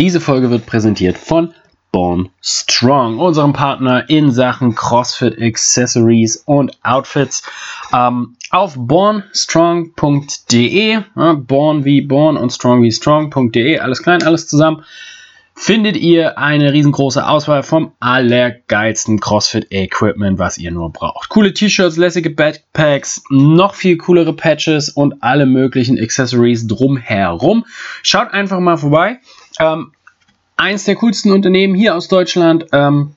Diese Folge wird präsentiert von Born Strong, unserem Partner in Sachen CrossFit Accessories und Outfits. Ähm, auf bornstrong.de, ja, born wie born und strong wie strong.de, alles klein, alles zusammen, findet ihr eine riesengroße Auswahl vom allergeilsten CrossFit-Equipment, was ihr nur braucht. Coole T-Shirts, lässige Backpacks, noch viel coolere Patches und alle möglichen Accessories drumherum. Schaut einfach mal vorbei. Ähm, eins der coolsten Unternehmen hier aus Deutschland. Ähm,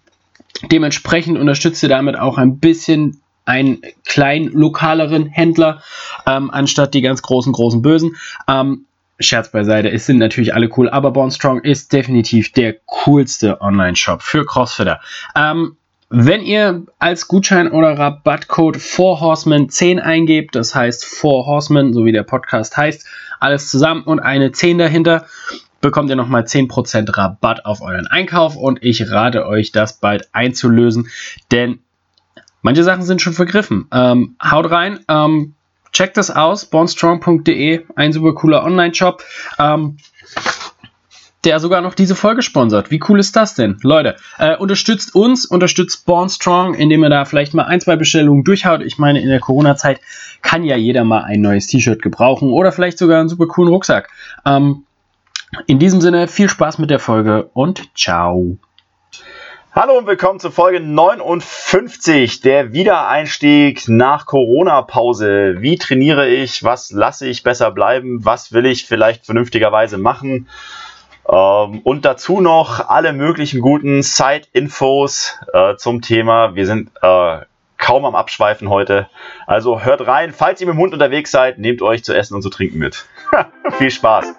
dementsprechend unterstützt ihr damit auch ein bisschen einen kleinen lokaleren Händler, ähm, anstatt die ganz großen, großen Bösen. Ähm, Scherz beiseite, es sind natürlich alle cool, aber Born Strong ist definitiv der coolste Online-Shop für Crossfitter. Ähm, wenn ihr als Gutschein oder Rabattcode 4Horsemen 10 eingebt, das heißt 4Horsemen, so wie der Podcast heißt, alles zusammen und eine 10 dahinter, bekommt ihr nochmal 10% Rabatt auf euren Einkauf und ich rate euch, das bald einzulösen, denn manche Sachen sind schon vergriffen. Ähm, haut rein, ähm, Checkt das aus, bornstrong.de, ein super cooler Online-Shop, ähm, der sogar noch diese Folge sponsert. Wie cool ist das denn? Leute, äh, unterstützt uns, unterstützt Bornstrong, indem ihr da vielleicht mal ein, zwei Bestellungen durchhaut. Ich meine, in der Corona-Zeit kann ja jeder mal ein neues T-Shirt gebrauchen oder vielleicht sogar einen super coolen Rucksack. Ähm, in diesem Sinne, viel Spaß mit der Folge und ciao. Hallo und willkommen zur Folge 59, der Wiedereinstieg nach Corona-Pause. Wie trainiere ich? Was lasse ich besser bleiben? Was will ich vielleicht vernünftigerweise machen? Ähm, und dazu noch alle möglichen guten Side-Infos äh, zum Thema. Wir sind äh, kaum am Abschweifen heute. Also hört rein. Falls ihr mit dem Hund unterwegs seid, nehmt euch zu essen und zu trinken mit. Viel Spaß!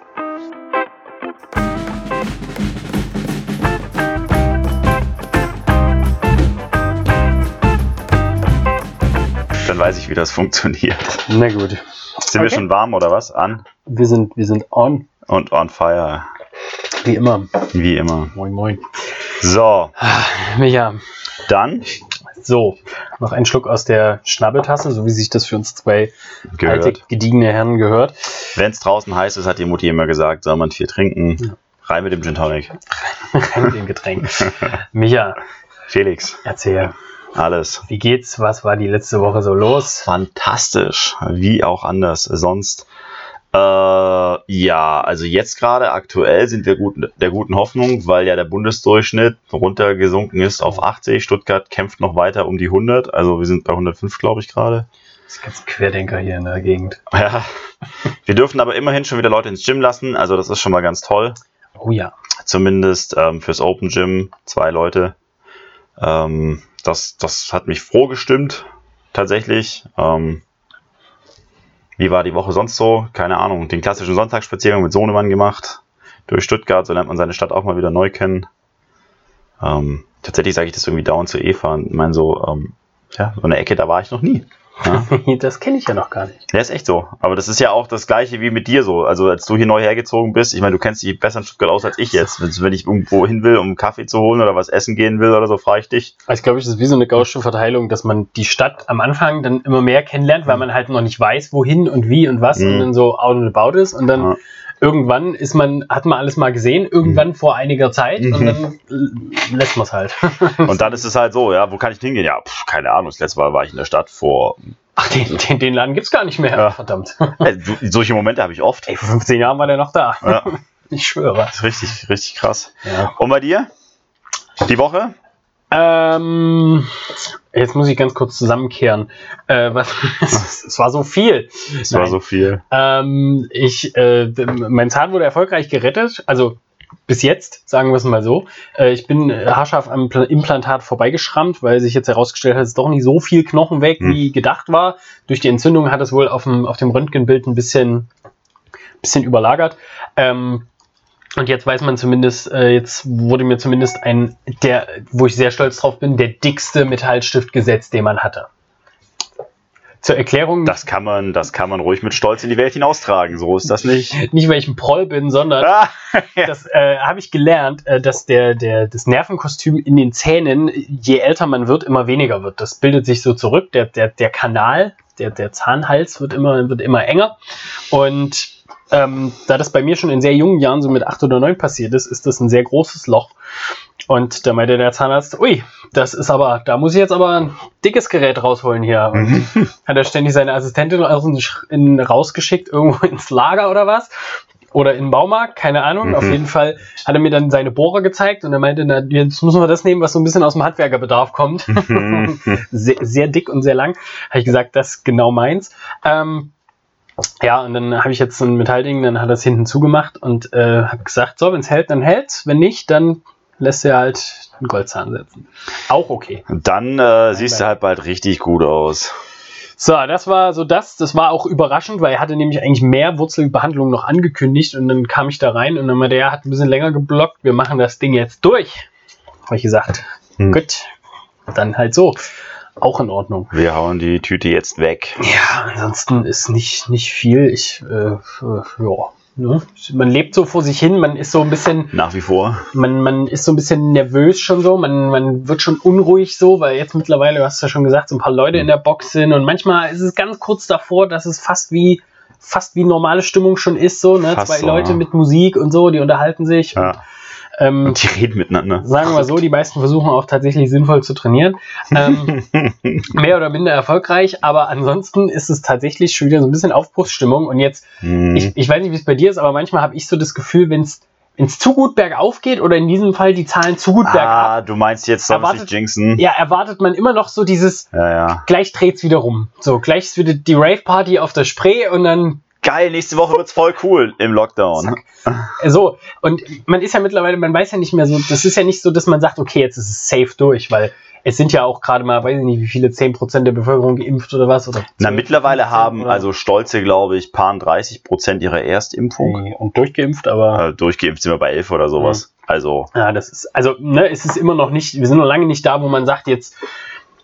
Weiß ich, wie das funktioniert. Na gut. Sind okay. wir schon warm oder was? An? Wir sind, wir sind on. Und on fire. Wie immer. Wie immer. Moin, moin. So. Micha. Dann. So, noch ein Schluck aus der Schnabbeltasse, so wie sich das für uns zwei gehört. alte, gediegene Herren gehört. Wenn es draußen heiß ist, hat die Mutti immer gesagt, soll man viel trinken. Ja. Rein mit dem Gin Tonic. Rein mit dem Getränk. Micha. Felix. Erzähl. Alles. Wie geht's? Was war die letzte Woche so los? Fantastisch. Wie auch anders sonst. Äh, ja, also jetzt gerade aktuell sind wir gut, der guten Hoffnung, weil ja der Bundesdurchschnitt runtergesunken ist auf 80. Stuttgart kämpft noch weiter um die 100. Also wir sind bei 105, glaube ich, gerade. Das ist ganz Querdenker hier in der Gegend. Ja. Wir dürfen aber immerhin schon wieder Leute ins Gym lassen. Also das ist schon mal ganz toll. Oh ja. Zumindest ähm, fürs Open Gym zwei Leute. Ähm, das, das hat mich froh gestimmt, tatsächlich. Ähm, wie war die Woche sonst so? Keine Ahnung. Den klassischen Sonntagsspaziergang mit Sohnemann gemacht. Durch Stuttgart, so lernt man seine Stadt auch mal wieder neu kennen. Ähm, tatsächlich sage ich das irgendwie dauernd zu Eva und meine so, ähm, ja, so eine Ecke, da war ich noch nie. Ja? das kenne ich ja noch gar nicht. Ja, ist echt so. Aber das ist ja auch das gleiche wie mit dir so. Also als du hier neu hergezogen bist, ich meine, du kennst dich besser in Stuttgart aus als ich jetzt. Wenn ich irgendwo hin will, um einen Kaffee zu holen oder was essen gehen will oder so, frage ich dich. Also ich glaube, es ist wie so eine gausche Verteilung, dass man die Stadt am Anfang dann immer mehr kennenlernt, weil man halt noch nicht weiß, wohin und wie und was mhm. und dann so out and about ist und dann ja irgendwann ist man, hat man alles mal gesehen, irgendwann mhm. vor einiger Zeit mhm. und dann lässt man es halt. und dann ist es halt so, ja, wo kann ich hingehen? Ja, pf, keine Ahnung, das letzte Mal war ich in der Stadt vor. Ach, den, den, den Laden gibt es gar nicht mehr, ja. verdammt. Äh, solche Momente habe ich oft. Ey, vor 15 Jahren war der noch da. Ja. Ich schwöre. Richtig, richtig krass. Ja. Und bei dir? Die Woche? Ähm, jetzt muss ich ganz kurz zusammenkehren. Äh, was, es, war so viel. Es war so viel. Ähm, ich, äh, mein Zahn wurde erfolgreich gerettet. Also bis jetzt, sagen wir es mal so. Äh, ich bin haarscharf am Implantat vorbeigeschrammt, weil sich jetzt herausgestellt hat, es ist doch nicht so viel Knochen weg, hm. wie gedacht war. Durch die Entzündung hat es wohl auf dem, auf dem Röntgenbild ein bisschen, bisschen überlagert. Ähm, und jetzt weiß man zumindest, äh, jetzt wurde mir zumindest ein, der, wo ich sehr stolz drauf bin, der dickste Metallstift gesetzt, den man hatte. Zur Erklärung. Das kann man, das kann man ruhig mit Stolz in die Welt hinaustragen. So ist das nicht. Nicht, weil ich ein Proll bin, sondern ah, ja. das äh, habe ich gelernt, äh, dass der, der, das Nervenkostüm in den Zähnen, je älter man wird, immer weniger wird. Das bildet sich so zurück. Der, der, der Kanal der, der Zahnhals wird immer, wird immer enger. Und ähm, da das bei mir schon in sehr jungen Jahren, so mit acht oder neun passiert ist, ist das ein sehr großes Loch. Und da meinte der Zahnarzt, ui, das ist aber, da muss ich jetzt aber ein dickes Gerät rausholen hier. Mhm. hat er ständig seine Assistentin rausgeschickt, irgendwo ins Lager oder was. Oder in den Baumarkt, keine Ahnung. Mhm. Auf jeden Fall hat er mir dann seine Bohrer gezeigt und er meinte, na, jetzt müssen wir das nehmen, was so ein bisschen aus dem Handwerkerbedarf kommt. Mhm. sehr, sehr dick und sehr lang. Habe ich gesagt, das ist genau meins. Ähm, ja, und dann habe ich jetzt so ein Metallding, dann hat er es hinten zugemacht und äh, habe gesagt, so, wenn es hält, dann hält's. Wenn nicht, dann lässt er halt einen Goldzahn setzen. Auch okay. Dann äh, siehst du halt bald richtig gut aus. So, das war so das. Das war auch überraschend, weil er hatte nämlich eigentlich mehr Wurzelbehandlung noch angekündigt und dann kam ich da rein und dann meinte er, hat ein bisschen länger geblockt, wir machen das Ding jetzt durch. Habe ich gesagt, Hm. gut, dann halt so. Auch in Ordnung. Wir hauen die Tüte jetzt weg. Ja, ansonsten ist nicht, nicht viel. Ich, äh, ja. Ne? Man lebt so vor sich hin, man ist so ein bisschen, Nach wie vor. man, man ist so ein bisschen nervös schon so, man, man wird schon unruhig so, weil jetzt mittlerweile, du hast ja schon gesagt, so ein paar Leute in der Box sind und manchmal ist es ganz kurz davor, dass es fast wie fast wie normale Stimmung schon ist, so, ne? Fast Zwei so, Leute ja. mit Musik und so, die unterhalten sich. Ja. Und, ähm, Und die reden miteinander. sagen wir so, die meisten versuchen auch tatsächlich sinnvoll zu trainieren. Ähm, mehr oder minder erfolgreich, aber ansonsten ist es tatsächlich schon wieder so ein bisschen Aufbruchsstimmung. Und jetzt, Hm. ich, ich weiß nicht, wie es bei dir ist, aber manchmal habe ich so das Gefühl, wenn es zu gut bergauf geht oder in diesem Fall die Zahlen zu gut bergab, ah, du meinst jetzt, Erwartet- jinxen? ja, erwartet man immer noch so dieses, ja, ja. gleich dreht's wieder rum. So, gleich ist wieder die Rave-Party auf der Spree und dann Geil, nächste Woche wird's voll cool im Lockdown. so. Und man ist ja mittlerweile, man weiß ja nicht mehr so, das ist ja nicht so, dass man sagt, okay, jetzt ist es safe durch, weil es sind ja auch gerade mal, weiß ich nicht, wie viele, 10% der Bevölkerung geimpft oder was. Oder Na, 12, mittlerweile 15 haben oder- also stolze, glaube ich, paar 30 Prozent ihrer Erstimpfung. Und durchgeimpft, aber Äh, durchgeimpft sind wir bei 11 oder sowas. Also, ja, das ist, also, ne, es ist immer noch nicht, wir sind noch lange nicht da, wo man sagt, jetzt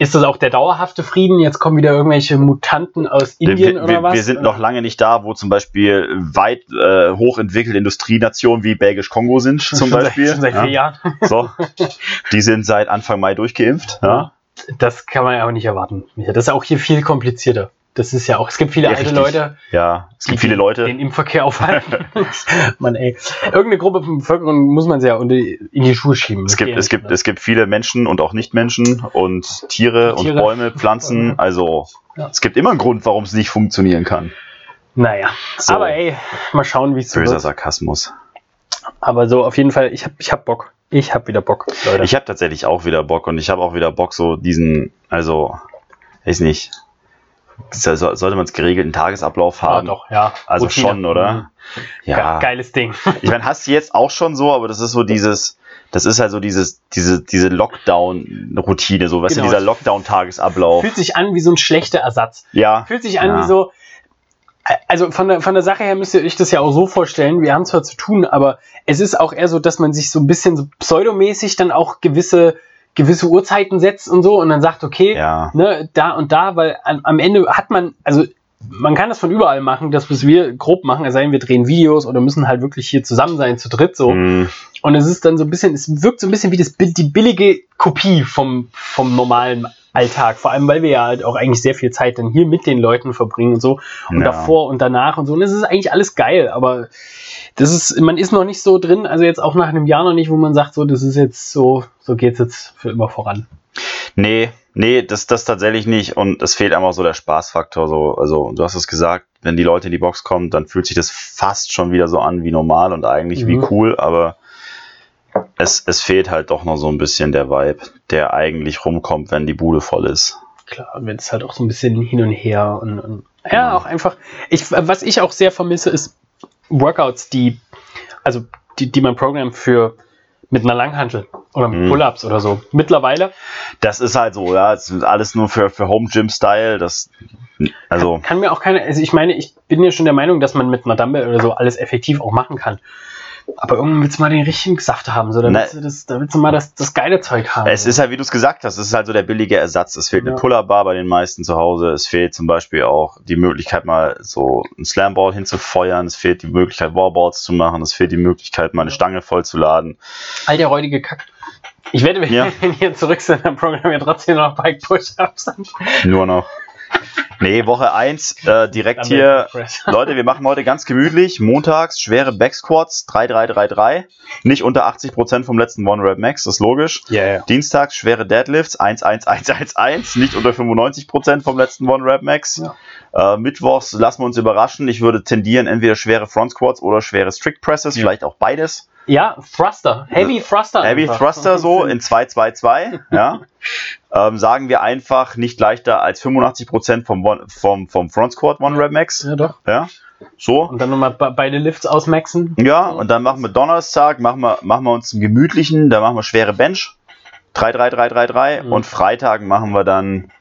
ist das auch der dauerhafte Frieden, jetzt kommen wieder irgendwelche Mutanten aus Indien wir, oder wir, was? wir sind noch lange nicht da, wo zum Beispiel weit äh, hochentwickelte Industrienationen wie Belgisch-Kongo sind, zum schon Beispiel. Seit, schon seit ja. vier Jahren. So, die sind seit Anfang Mai durchgeimpft. Ja. Das kann man ja auch nicht erwarten. Das ist auch hier viel komplizierter. Das ist ja auch, es gibt viele Ja, alte richtig. Leute, ja, es gibt die viele Leute. den Impfverkehr aufhalten. Mann, ey. Irgendeine Gruppe von Bevölkerung muss man sie ja unter, in die Schuhe schieben. Es gibt, es, gibt, ne? es gibt viele Menschen und auch Nichtmenschen und Tiere, und Tiere. Bäume, Pflanzen. Also Ja. es gibt immer einen Grund, warum es nicht funktionieren kann. Naja, So. aber ey, mal schauen, wie es so Böser wird. Sarkasmus. Aber so, auf jeden Fall, ich hab, ich hab Bock. Ich hab wieder Bock, Leute. Ich habe tatsächlich auch wieder Bock und ich habe auch wieder Bock, so diesen, also, weiß nicht, sollte man es geregelten Tagesablauf ja, haben. doch, ja. Also Routine. schon, oder? Mhm. Ja. Ge geiles Ding. Ich meine, hast du jetzt auch schon so, aber das ist so dieses, das ist halt so dieses, diese, diese Lockdown-Routine, so, weißt Genau. du, dieser Lockdown-Tagesablauf. Fühlt sich an wie so ein schlechter Ersatz. Ja. Fühlt sich an Ja. wie so. Also von der, von der Sache her müsst ihr euch das ja auch so vorstellen, wir haben zwar zu tun, aber es ist auch eher so, dass man sich so ein bisschen so pseudomäßig dann auch gewisse, gewisse Uhrzeiten setzt und so und dann sagt, okay, Ja. ne, da und da, weil an, am Ende hat man, also man kann das von überall machen, das, was wir grob machen, es sei denn, wir drehen Videos oder müssen halt wirklich hier zusammen sein, zu dritt so. Hm, Und es ist dann so ein bisschen, es wirkt so ein bisschen wie das, die billige Kopie vom, vom normalen Alltag. Vor allem, weil wir ja halt auch eigentlich sehr viel Zeit dann hier mit den Leuten verbringen und so. Und Ja. davor und danach und so. Und es ist eigentlich alles geil, aber das ist, man ist noch nicht so drin, also jetzt auch nach einem Jahr noch nicht, wo man sagt, so, das ist jetzt so, so geht's jetzt für immer voran. Nee, nee, das, das tatsächlich nicht. Und es fehlt einfach so der Spaßfaktor. So. Also, du hast es gesagt, wenn die Leute in die Box kommen, dann fühlt sich das fast schon wieder so an wie normal und eigentlich wie Mhm. cool, aber es, es fehlt halt doch noch so ein bisschen der Vibe, der eigentlich rumkommt, wenn die Bude voll ist. Klar, und wenn es halt auch so ein bisschen hin und her und, und ja, Mhm. auch einfach. Ich, was ich auch sehr vermisse, ist Workouts, die, also die, die man programmt für mit einer Langhantel oder Mhm. Pull-ups oder so. Mittlerweile Das ist halt so, ja, es ist alles nur für, für Home Gym Style. Das, also, kann mir auch keine, also ich meine, ich bin ja schon der Meinung, dass man mit einer Dumbbell oder so alles effektiv auch machen kann. Aber irgendwann willst du mal den richtigen Saft haben, so, da, willst du das, da willst du mal das, das geile Zeug haben. es ist halt, wie du es gesagt hast, es ist halt so der billige Ersatz. Es fehlt Ja. eine Pull-Up-Bar bei den meisten zu Hause. Es fehlt zum Beispiel auch die Möglichkeit, mal so ein Slamball hinzufeuern. Es fehlt die Möglichkeit, Wallballs zu machen. Es fehlt die Möglichkeit, mal eine Stange vollzuladen. All der räudige Kack. Ich werde, wenn Ja. wir hier zurück sind, dann programmieren wir trotzdem noch Bike Push-Ups. Nur noch. Nee, Woche 1 äh, direkt hier. Leute, wir machen heute ganz gemütlich. Montags schwere Backsquats 3-3-3-3. Nicht unter 80% vom letzten One Rep Max, das ist logisch. Ja, ja. Dienstags schwere Deadlifts 1-1-1-1-1. Nicht unter 95% vom letzten One Rep Max. Äh, Mittwochs lassen wir uns überraschen. Ich würde tendieren, entweder schwere Front Squats oder schwere Strict Presses, vielleicht auch beides. Ja, Thruster. Heavy Thruster. Heavy einfach. Thruster so in 2-2-2, ja. ähm, sagen wir einfach nicht leichter als 85% vom, One- vom, vom Front Squat One Rep Max. Ja, doch. Ja. So. Und dann nochmal be- beide Lifts ausmaxen. Ja, und dann machen wir Donnerstag, machen wir, machen wir uns einen gemütlichen, da machen wir schwere Bench. 3-3-3-3-3 Mhm. und Freitag machen wir dann,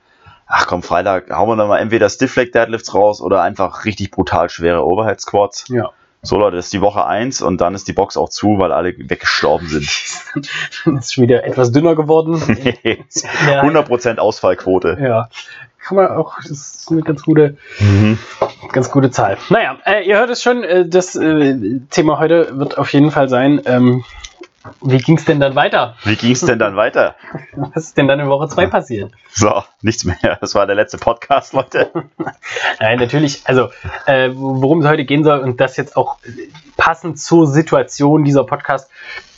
ach komm, Freitag hauen wir dann mal entweder Stiff Leg Deadlifts raus oder einfach richtig brutal schwere Overhead Squats. Ja. So Leute, das ist die Woche 1 und dann ist die Box auch zu, weil alle weggestorben sind. Dann ist schon wieder etwas dünner geworden. Ja. 100% Ausfallquote. Ja. Kann man auch, das ist eine ganz gute, Mhm. ganz gute Zahl. Naja, äh, ihr hört es schon, äh, das äh, Thema heute wird auf jeden Fall sein, ähm, wie ging es denn dann weiter? Wie ging es denn dann weiter? Was ist denn dann in Woche 2 passiert? So, nichts mehr. Das war der letzte Podcast, Leute. Nein, natürlich, also äh, worum es heute gehen soll und das jetzt auch passend zur Situation dieser Podcast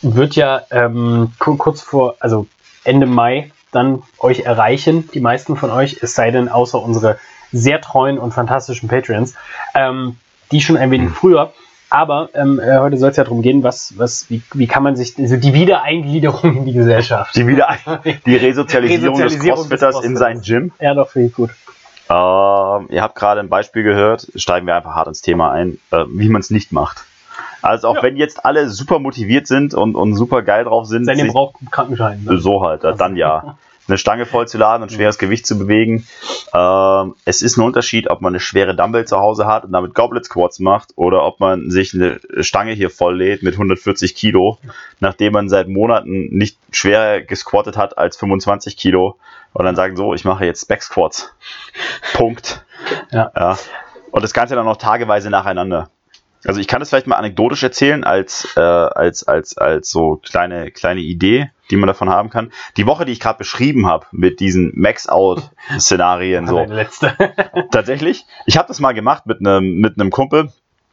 wird ja ähm, ku- kurz vor, also Ende Mai dann euch erreichen, die meisten von euch, es sei denn außer unsere sehr treuen und fantastischen Patreons, ähm, die schon ein wenig früher. Aber ähm, äh, heute soll es ja darum gehen, was, was, wie, wie kann man sich, also die Wiedereingliederung in die Gesellschaft. Die, wieder, die Resozialisierung, des Resozialisierung des Crossfitters in Crossfitters. sein Gym. Ja, doch, finde ich gut. Ähm, ihr habt gerade ein Beispiel gehört, steigen wir einfach hart ins Thema ein, äh, wie man es nicht macht. Also auch Ja. wenn jetzt alle super motiviert sind und, und super geil drauf sind, Seitdem braucht Krankenschein. Ne? so halt, dann ja. Eine Stange voll zu laden und schweres Gewicht zu bewegen. Ähm, es ist ein Unterschied, ob man eine schwere Dumbbell zu Hause hat und damit Goblet Squats macht oder ob man sich eine Stange hier voll lädt mit 140 Kilo, nachdem man seit Monaten nicht schwerer gesquattet hat als 25 Kilo und dann sagen so, ich mache jetzt Back Squats. Punkt. Ja. ja. Und das Ganze dann noch tageweise nacheinander. Also ich kann das vielleicht mal anekdotisch erzählen als, äh, als, als, als so kleine, kleine Idee, die man davon haben kann. Die Woche, die ich gerade beschrieben habe mit diesen Max-Out-Szenarien, so Meine letzte. tatsächlich. Ich habe das mal gemacht mit einem mit einem Kumpel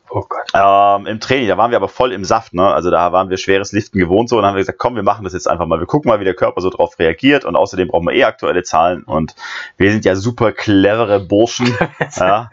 oh Gott. ähm, im Training. Da waren wir aber voll im Saft, ne? Also da waren wir schweres Liften gewohnt so und haben wir gesagt, komm, wir machen das jetzt einfach mal. Wir gucken mal, wie der Körper so drauf reagiert und außerdem brauchen wir eh aktuelle Zahlen und wir sind ja super clevere Burschen. ja.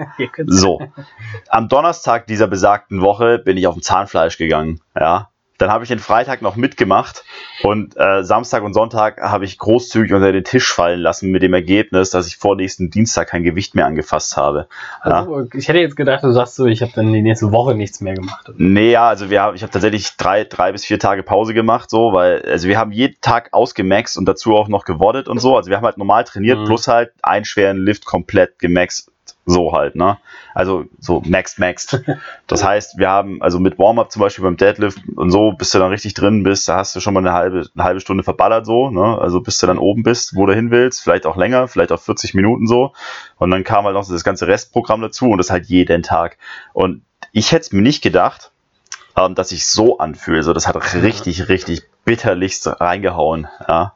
So, am Donnerstag dieser besagten Woche bin ich auf dem Zahnfleisch gegangen. Ja, dann habe ich den Freitag noch mitgemacht und äh, Samstag und Sonntag habe ich großzügig unter den Tisch fallen lassen mit dem Ergebnis, dass ich vor nächsten Dienstag kein Gewicht mehr angefasst habe. Ja. Also, ich hätte jetzt gedacht, du sagst so, ich habe dann die nächste Woche nichts mehr gemacht. Nee, ja, also wir haben, ich habe tatsächlich drei, drei bis vier Tage Pause gemacht, so, weil, also wir haben jeden Tag ausgemaxt und dazu auch noch gewoddet und so. Also wir haben halt normal trainiert, Mhm. plus halt einen schweren Lift komplett gemaxt. So halt, ne? Also so maxed, maxed. Das heißt, wir haben, also mit Warm-up zum Beispiel beim Deadlift und so, bis du dann richtig drin bist, da hast du schon mal eine halbe, eine halbe Stunde verballert so, ne? Also bis du dann oben bist, wo du hin willst, vielleicht auch länger, vielleicht auch 40 Minuten so. Und dann kam halt noch das ganze Restprogramm dazu und das halt jeden Tag. Und ich hätte es mir nicht gedacht, ähm, dass ich so anfühle. So, das hat richtig, richtig bitterlichst reingehauen. Ja.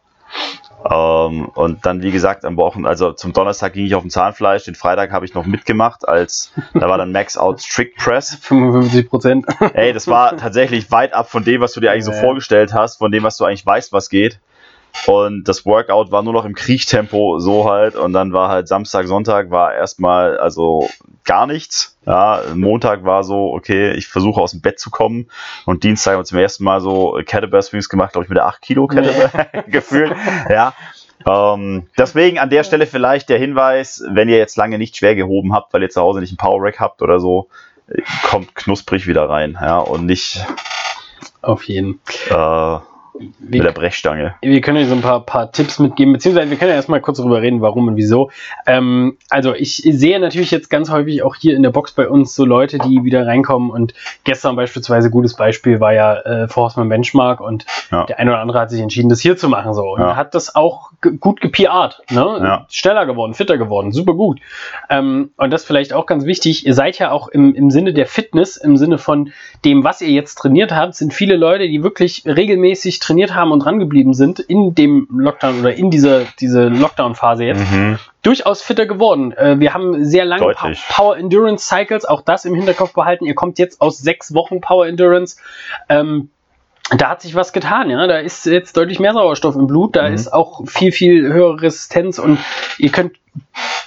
Ähm, und dann, wie gesagt, am Wochen, also zum Donnerstag ging ich auf dem Zahnfleisch, den Freitag habe ich noch mitgemacht, als da war dann Max Out Strict Press. 55 Prozent. Ey, das war tatsächlich weit ab von dem, was du dir eigentlich so ja. vorgestellt hast, von dem, was du eigentlich weißt, was geht. Und das Workout war nur noch im Kriechtempo so halt. Und dann war halt Samstag, Sonntag war erstmal also gar nichts. Ja, Montag war so, okay, ich versuche aus dem Bett zu kommen. Und Dienstag haben wir zum ersten Mal so Kettlebell Swings gemacht, glaube ich, mit der 8 Kilo Kettlebell gefühlt. Ja. Ähm, deswegen an der Stelle vielleicht der Hinweis, wenn ihr jetzt lange nicht schwer gehoben habt, weil ihr zu Hause nicht einen Power Rack habt oder so, kommt knusprig wieder rein, ja, und nicht Auf jeden. äh, mit der Wir, Brechstange. wir können euch so ein paar, paar Tipps mitgeben, beziehungsweise wir können ja erstmal kurz darüber reden, warum und wieso. Ähm, also ich sehe natürlich jetzt ganz häufig auch hier in der Box bei uns so Leute, die wieder reinkommen und gestern beispielsweise gutes Beispiel war ja äh, Forceman Benchmark und Ja. der eine oder andere hat sich entschieden, das hier zu machen so und Ja. hat das auch gut gePRt, ne? Ja. Schneller geworden, fitter geworden, super gut. Ähm, und das vielleicht auch ganz wichtig, ihr seid ja auch im, im Sinne der Fitness, im Sinne von dem, was ihr jetzt trainiert habt, sind viele Leute, die wirklich regelmäßig wirklich trainiert haben und drangeblieben sind in dem Lockdown oder in dieser diese Lockdown-Phase jetzt, mhm. durchaus fitter geworden. Äh, wir haben sehr lange pa Power Endurance Cycles, auch das im Hinterkopf behalten. Ihr kommt jetzt aus sechs Wochen Power Endurance. Ähm, da hat sich was getan, ja. Da ist jetzt deutlich mehr Sauerstoff im Blut, da mhm. ist auch viel, viel höhere Resistenz und ihr könnt,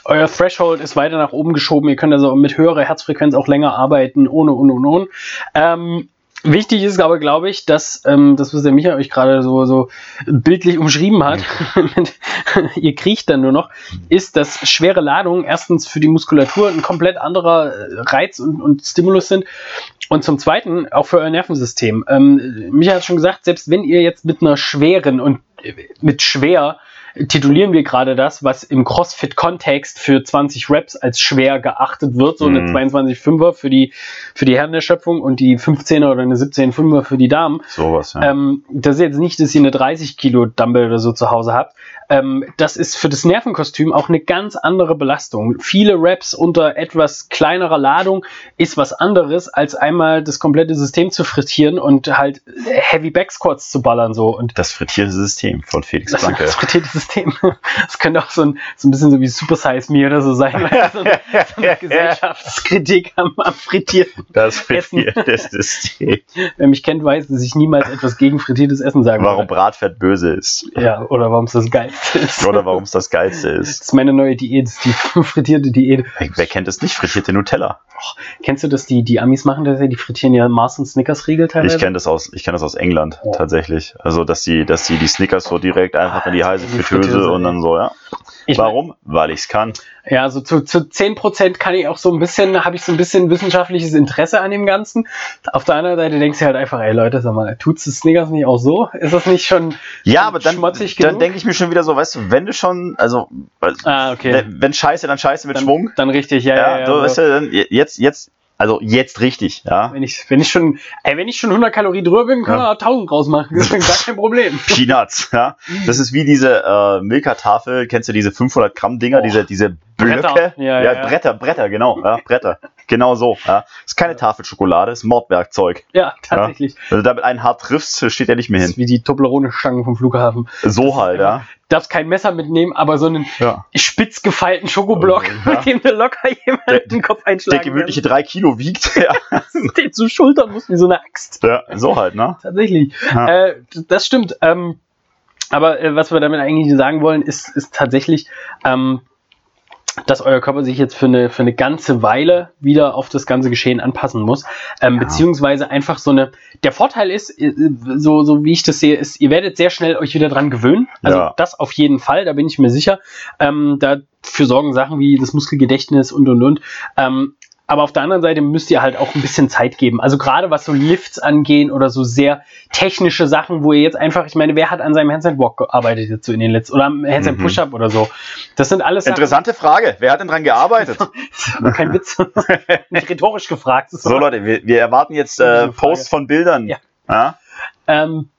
euer Threshold ist weiter nach oben geschoben, ihr könnt also mit höherer Herzfrequenz auch länger arbeiten, ohne, ohne, ohne, ohne. Ähm, Wichtig ist aber, glaube ich, dass ähm, das, was der Michael euch gerade so, so bildlich umschrieben hat, ihr kriecht dann nur noch, ist, dass schwere Ladungen erstens für die Muskulatur ein komplett anderer äh, Reiz und, und Stimulus sind und zum Zweiten auch für euer Nervensystem. Ähm, Michael hat schon gesagt, selbst wenn ihr jetzt mit einer schweren und äh, mit schwer titulieren wir gerade das, was im CrossFit-Kontext für 20 Reps als schwer geachtet wird, so eine mhm. 22,5er für die, für die Herren der Schöpfung und die 15er oder eine 17,5er für die Damen. Sowas, ja. Ähm, das ist jetzt nicht, dass ihr eine 30 Kilo Dumbbell oder so zu Hause habt, ähm, das ist für das Nervenkostüm auch eine ganz andere Belastung. Viele Raps unter etwas kleinerer Ladung ist was anderes, als einmal das komplette System zu frittieren und halt Heavy Backsquats zu ballern so. Und das frittierte System von Felix Blanke. Das, frittierte System. Das könnte auch so ein, so ein bisschen so wie Super Size Me oder so sein. so, eine, so eine Gesellschaftskritik am, am frittierten Das frittierte System. Wer mich kennt, weiß, dass ich niemals etwas gegen frittiertes Essen sagen Warum Bratfett böse ist. Ja, oder warum es das geil Geilste ist. Oder warum es das Geilste ist. Das ist meine neue Diät, das die frittierte Diät. Wer, wer kennt es nicht? Frittierte Nutella. Oh, kennst du das, die, die Amis machen das ja, die frittieren ja Mars und Snickers-Riegel teilweise? Ich kenne das aus, ich kenne das aus England, oh. tatsächlich. Also, dass die, dass die die Snickers so direkt einfach in die heiße Fritteuse und dann so, ja. Ich Warum? Weil ich es kann. Ja, so zu, zu 10% kann ich auch so ein bisschen, habe ich so ein bisschen wissenschaftliches Interesse an dem Ganzen. Auf der anderen Seite denkst du halt einfach, ey Leute, sag mal, tut's das Snickers nicht auch so? Ist das nicht schon Ja, aber dann, dann denke ich mir schon wieder so, weißt du, wenn du schon, also ah, okay. wenn, wenn Scheiße, dann Scheiße mit dann, Schwung. Dann richtig, ja, ja. ja, ja so, weißt du, dann, jetzt, jetzt, also jetzt richtig, ja. Wenn ich, wenn ich schon, ey, wenn ich schon 100 Kalorien drüber bin, kann ja. man 1000 rausmachen. Das ist gar kein Problem. Peanuts, ja. Das ist wie diese äh, Milka-Tafel, kennst du diese 500 Gramm Dinger, oh. diese, diese Blöcke? Bretter. Ja, ja, ja, Bretter, Bretter, genau, ja, Bretter. Genau so, ja. Das ist keine Tafelschokolade, das ist Mordwerkzeug. Ja, tatsächlich. Wenn du damit einen hart triffst, steht er nicht mehr hin. Das ist wie die Toblerone-Stangen vom Flughafen. So halt, ja darfst kein Messer mitnehmen, aber so einen spitz gefeilten Schokoblock, mit dem du locker jemanden den Kopf einschlagen Der gemütliche drei Kilo wiegt. Ja. den zu Schultern muss wie so eine Axt. Ja, so halt, ne? Tatsächlich. Äh, das stimmt. Ähm, aber äh, was wir damit eigentlich sagen wollen, ist, ist tatsächlich, ähm, dass euer Körper sich jetzt für eine, für eine ganze Weile wieder auf das ganze Geschehen anpassen muss. Ähm, ja. Beziehungsweise einfach so eine. Der Vorteil ist, äh, so, so wie ich das sehe, ist, ihr werdet sehr schnell euch wieder dran gewöhnen. Also ja. das auf jeden Fall, da bin ich mir sicher. Ähm, dafür sorgen Sachen wie das Muskelgedächtnis und und und. Ähm, aber auf der anderen Seite müsst ihr halt auch ein bisschen Zeit geben. Also gerade was so Lifts angehen oder so sehr technische Sachen, wo ihr jetzt einfach, ich meine, wer hat an seinem Handstand Walk gearbeitet jetzt so in den letzten oder am Handstand mhm. Push-Up oder so? Das sind alles Interessante Sachen, Frage. Wer hat denn dran gearbeitet? Kein Witz. Nicht rhetorisch gefragt. So Leute, wir, wir erwarten jetzt äh, Posts von Bildern. Ja. ja? Ähm,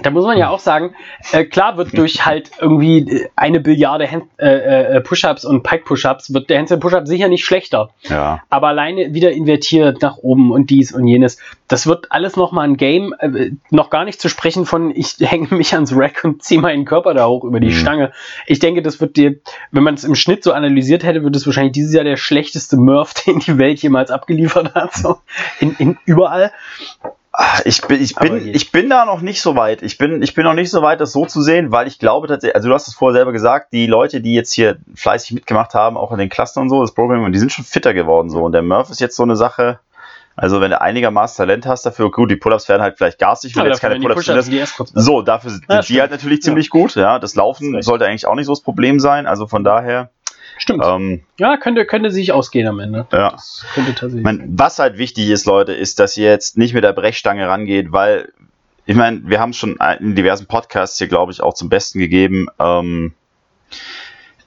da muss man ja auch sagen, äh, klar wird durch halt irgendwie eine Billiarde äh, äh, Push-Ups und Pike-Push-Ups wird der Handstand Push-Up sicher nicht schlechter. Ja. Aber alleine wieder invertiert nach oben und dies und jenes. Das wird alles nochmal ein Game. Äh, noch gar nicht zu sprechen von, ich hänge mich ans Rack und ziehe meinen Körper da hoch über die mhm. Stange. Ich denke, das wird dir, wenn man es im Schnitt so analysiert hätte, wird es wahrscheinlich dieses Jahr der schlechteste Murph, den die Welt jemals abgeliefert hat. So in, in überall. Ich bin, ich bin, ich bin da noch nicht so weit. Ich bin, ich bin noch nicht so weit, das so zu sehen, weil ich glaube tatsächlich, also du hast es vorher selber gesagt, die Leute, die jetzt hier fleißig mitgemacht haben, auch in den Clustern und so, das Programm, die sind schon fitter geworden so. Und der Murph ist jetzt so eine Sache. Also wenn du einigermaßen Talent hast dafür, gut, die Pull-ups werden halt vielleicht garstig, wenn ja, jetzt keine Pull-ups Pull So, dafür sind ja, die halt natürlich ziemlich ja. gut. Ja, das Laufen das sollte eigentlich auch nicht so das Problem sein. Also von daher. Stimmt. Ähm, ja, könnte, könnte sich ausgehen am Ende. Ja. Das könnte tatsächlich. Mein, was halt wichtig ist, Leute, ist, dass ihr jetzt nicht mit der Brechstange rangeht, weil, ich meine, wir haben es schon in diversen Podcasts hier, glaube ich, auch zum Besten gegeben. Ähm,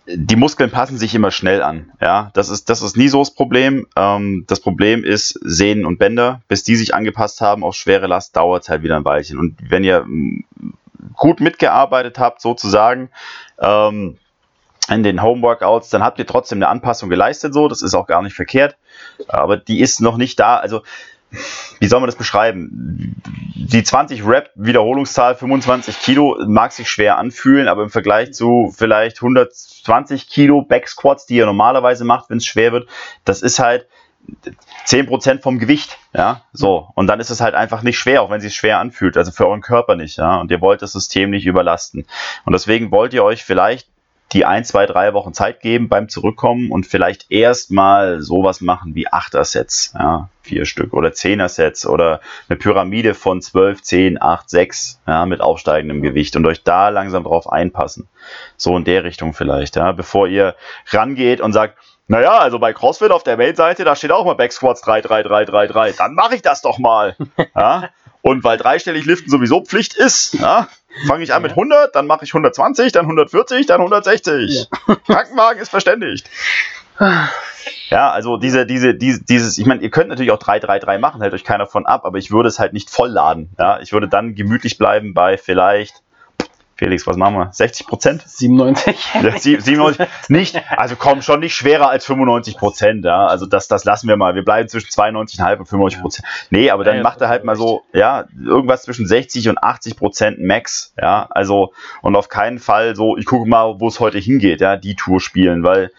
die Muskeln passen sich immer schnell an. Ja, das ist, das ist nie so das Problem. Ähm, das Problem ist Sehnen und Bänder. Bis die sich angepasst haben auf schwere Last, dauert es halt wieder ein Weilchen. Und wenn ihr gut mitgearbeitet habt, sozusagen, ähm, in den Homeworkouts, dann habt ihr trotzdem eine Anpassung geleistet, so, das ist auch gar nicht verkehrt, aber die ist noch nicht da, also wie soll man das beschreiben? Die 20 Rep Wiederholungszahl 25 Kilo mag sich schwer anfühlen, aber im Vergleich zu vielleicht 120 Kilo Back Squats, die ihr normalerweise macht, wenn es schwer wird, das ist halt 10% vom Gewicht, ja, so. Und dann ist es halt einfach nicht schwer, auch wenn es sich schwer anfühlt, also für euren Körper nicht, ja. Und ihr wollt das System nicht überlasten. Und deswegen wollt ihr euch vielleicht die ein, zwei, drei Wochen Zeit geben beim Zurückkommen und vielleicht erstmal sowas machen wie Achter-Sets, ja, vier Stück oder Zehner-Sets oder eine Pyramide von 12, 10, 8, 6, ja, mit aufsteigendem Gewicht und euch da langsam drauf einpassen. So in der Richtung vielleicht, ja, bevor ihr rangeht und sagt, naja, also bei CrossFit auf der Main-Seite, da steht auch mal Back Squats 3, 3, 3, 3, 3. Dann mache ich das doch mal. Ja? Und weil dreistellig Liften sowieso Pflicht ist, ja, fange ich an mit 100, dann mache ich 120, dann 140, dann 160. Ja. Krankenwagen ist verständigt. Ja, also diese, diese, diese, dieses, ich meine, ihr könnt natürlich auch 3-3-3 machen, hält euch keiner von ab, aber ich würde es halt nicht vollladen. Ja, ich würde dann gemütlich bleiben bei vielleicht Felix, was machen wir? 60 Prozent? 97. Ja, 97. Nicht, also komm, schon nicht schwerer als 95 Prozent, ja. Also das, das lassen wir mal. Wir bleiben zwischen 92,5 und 95 Prozent. Nee, aber dann ja, macht er halt mal so, ja, irgendwas zwischen 60 und 80 Prozent Max, ja. Also, und auf keinen Fall so, ich gucke mal, wo es heute hingeht, ja, die Tour spielen, weil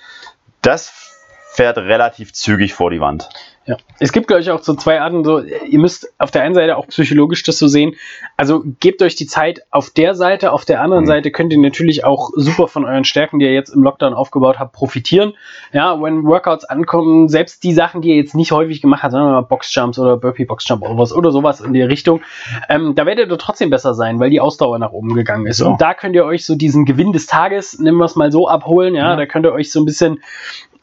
das fährt relativ zügig vor die Wand. Ja. Es gibt, glaube ich, auch so zwei Arten. So, ihr müsst auf der einen Seite auch psychologisch das so sehen. Also gebt euch die Zeit auf der Seite. Auf der anderen mhm. Seite könnt ihr natürlich auch super von euren Stärken, die ihr jetzt im Lockdown aufgebaut habt, profitieren. Ja, wenn Workouts ankommen, selbst die Sachen, die ihr jetzt nicht häufig gemacht habt, sagen wir mal Boxjumps oder Burpee Boxjump oder was oder sowas in die Richtung, ähm, da werdet ihr trotzdem besser sein, weil die Ausdauer nach oben gegangen ist. So. Und da könnt ihr euch so diesen Gewinn des Tages, nehmen wir es mal so, abholen. Ja, ja. da könnt ihr euch so ein bisschen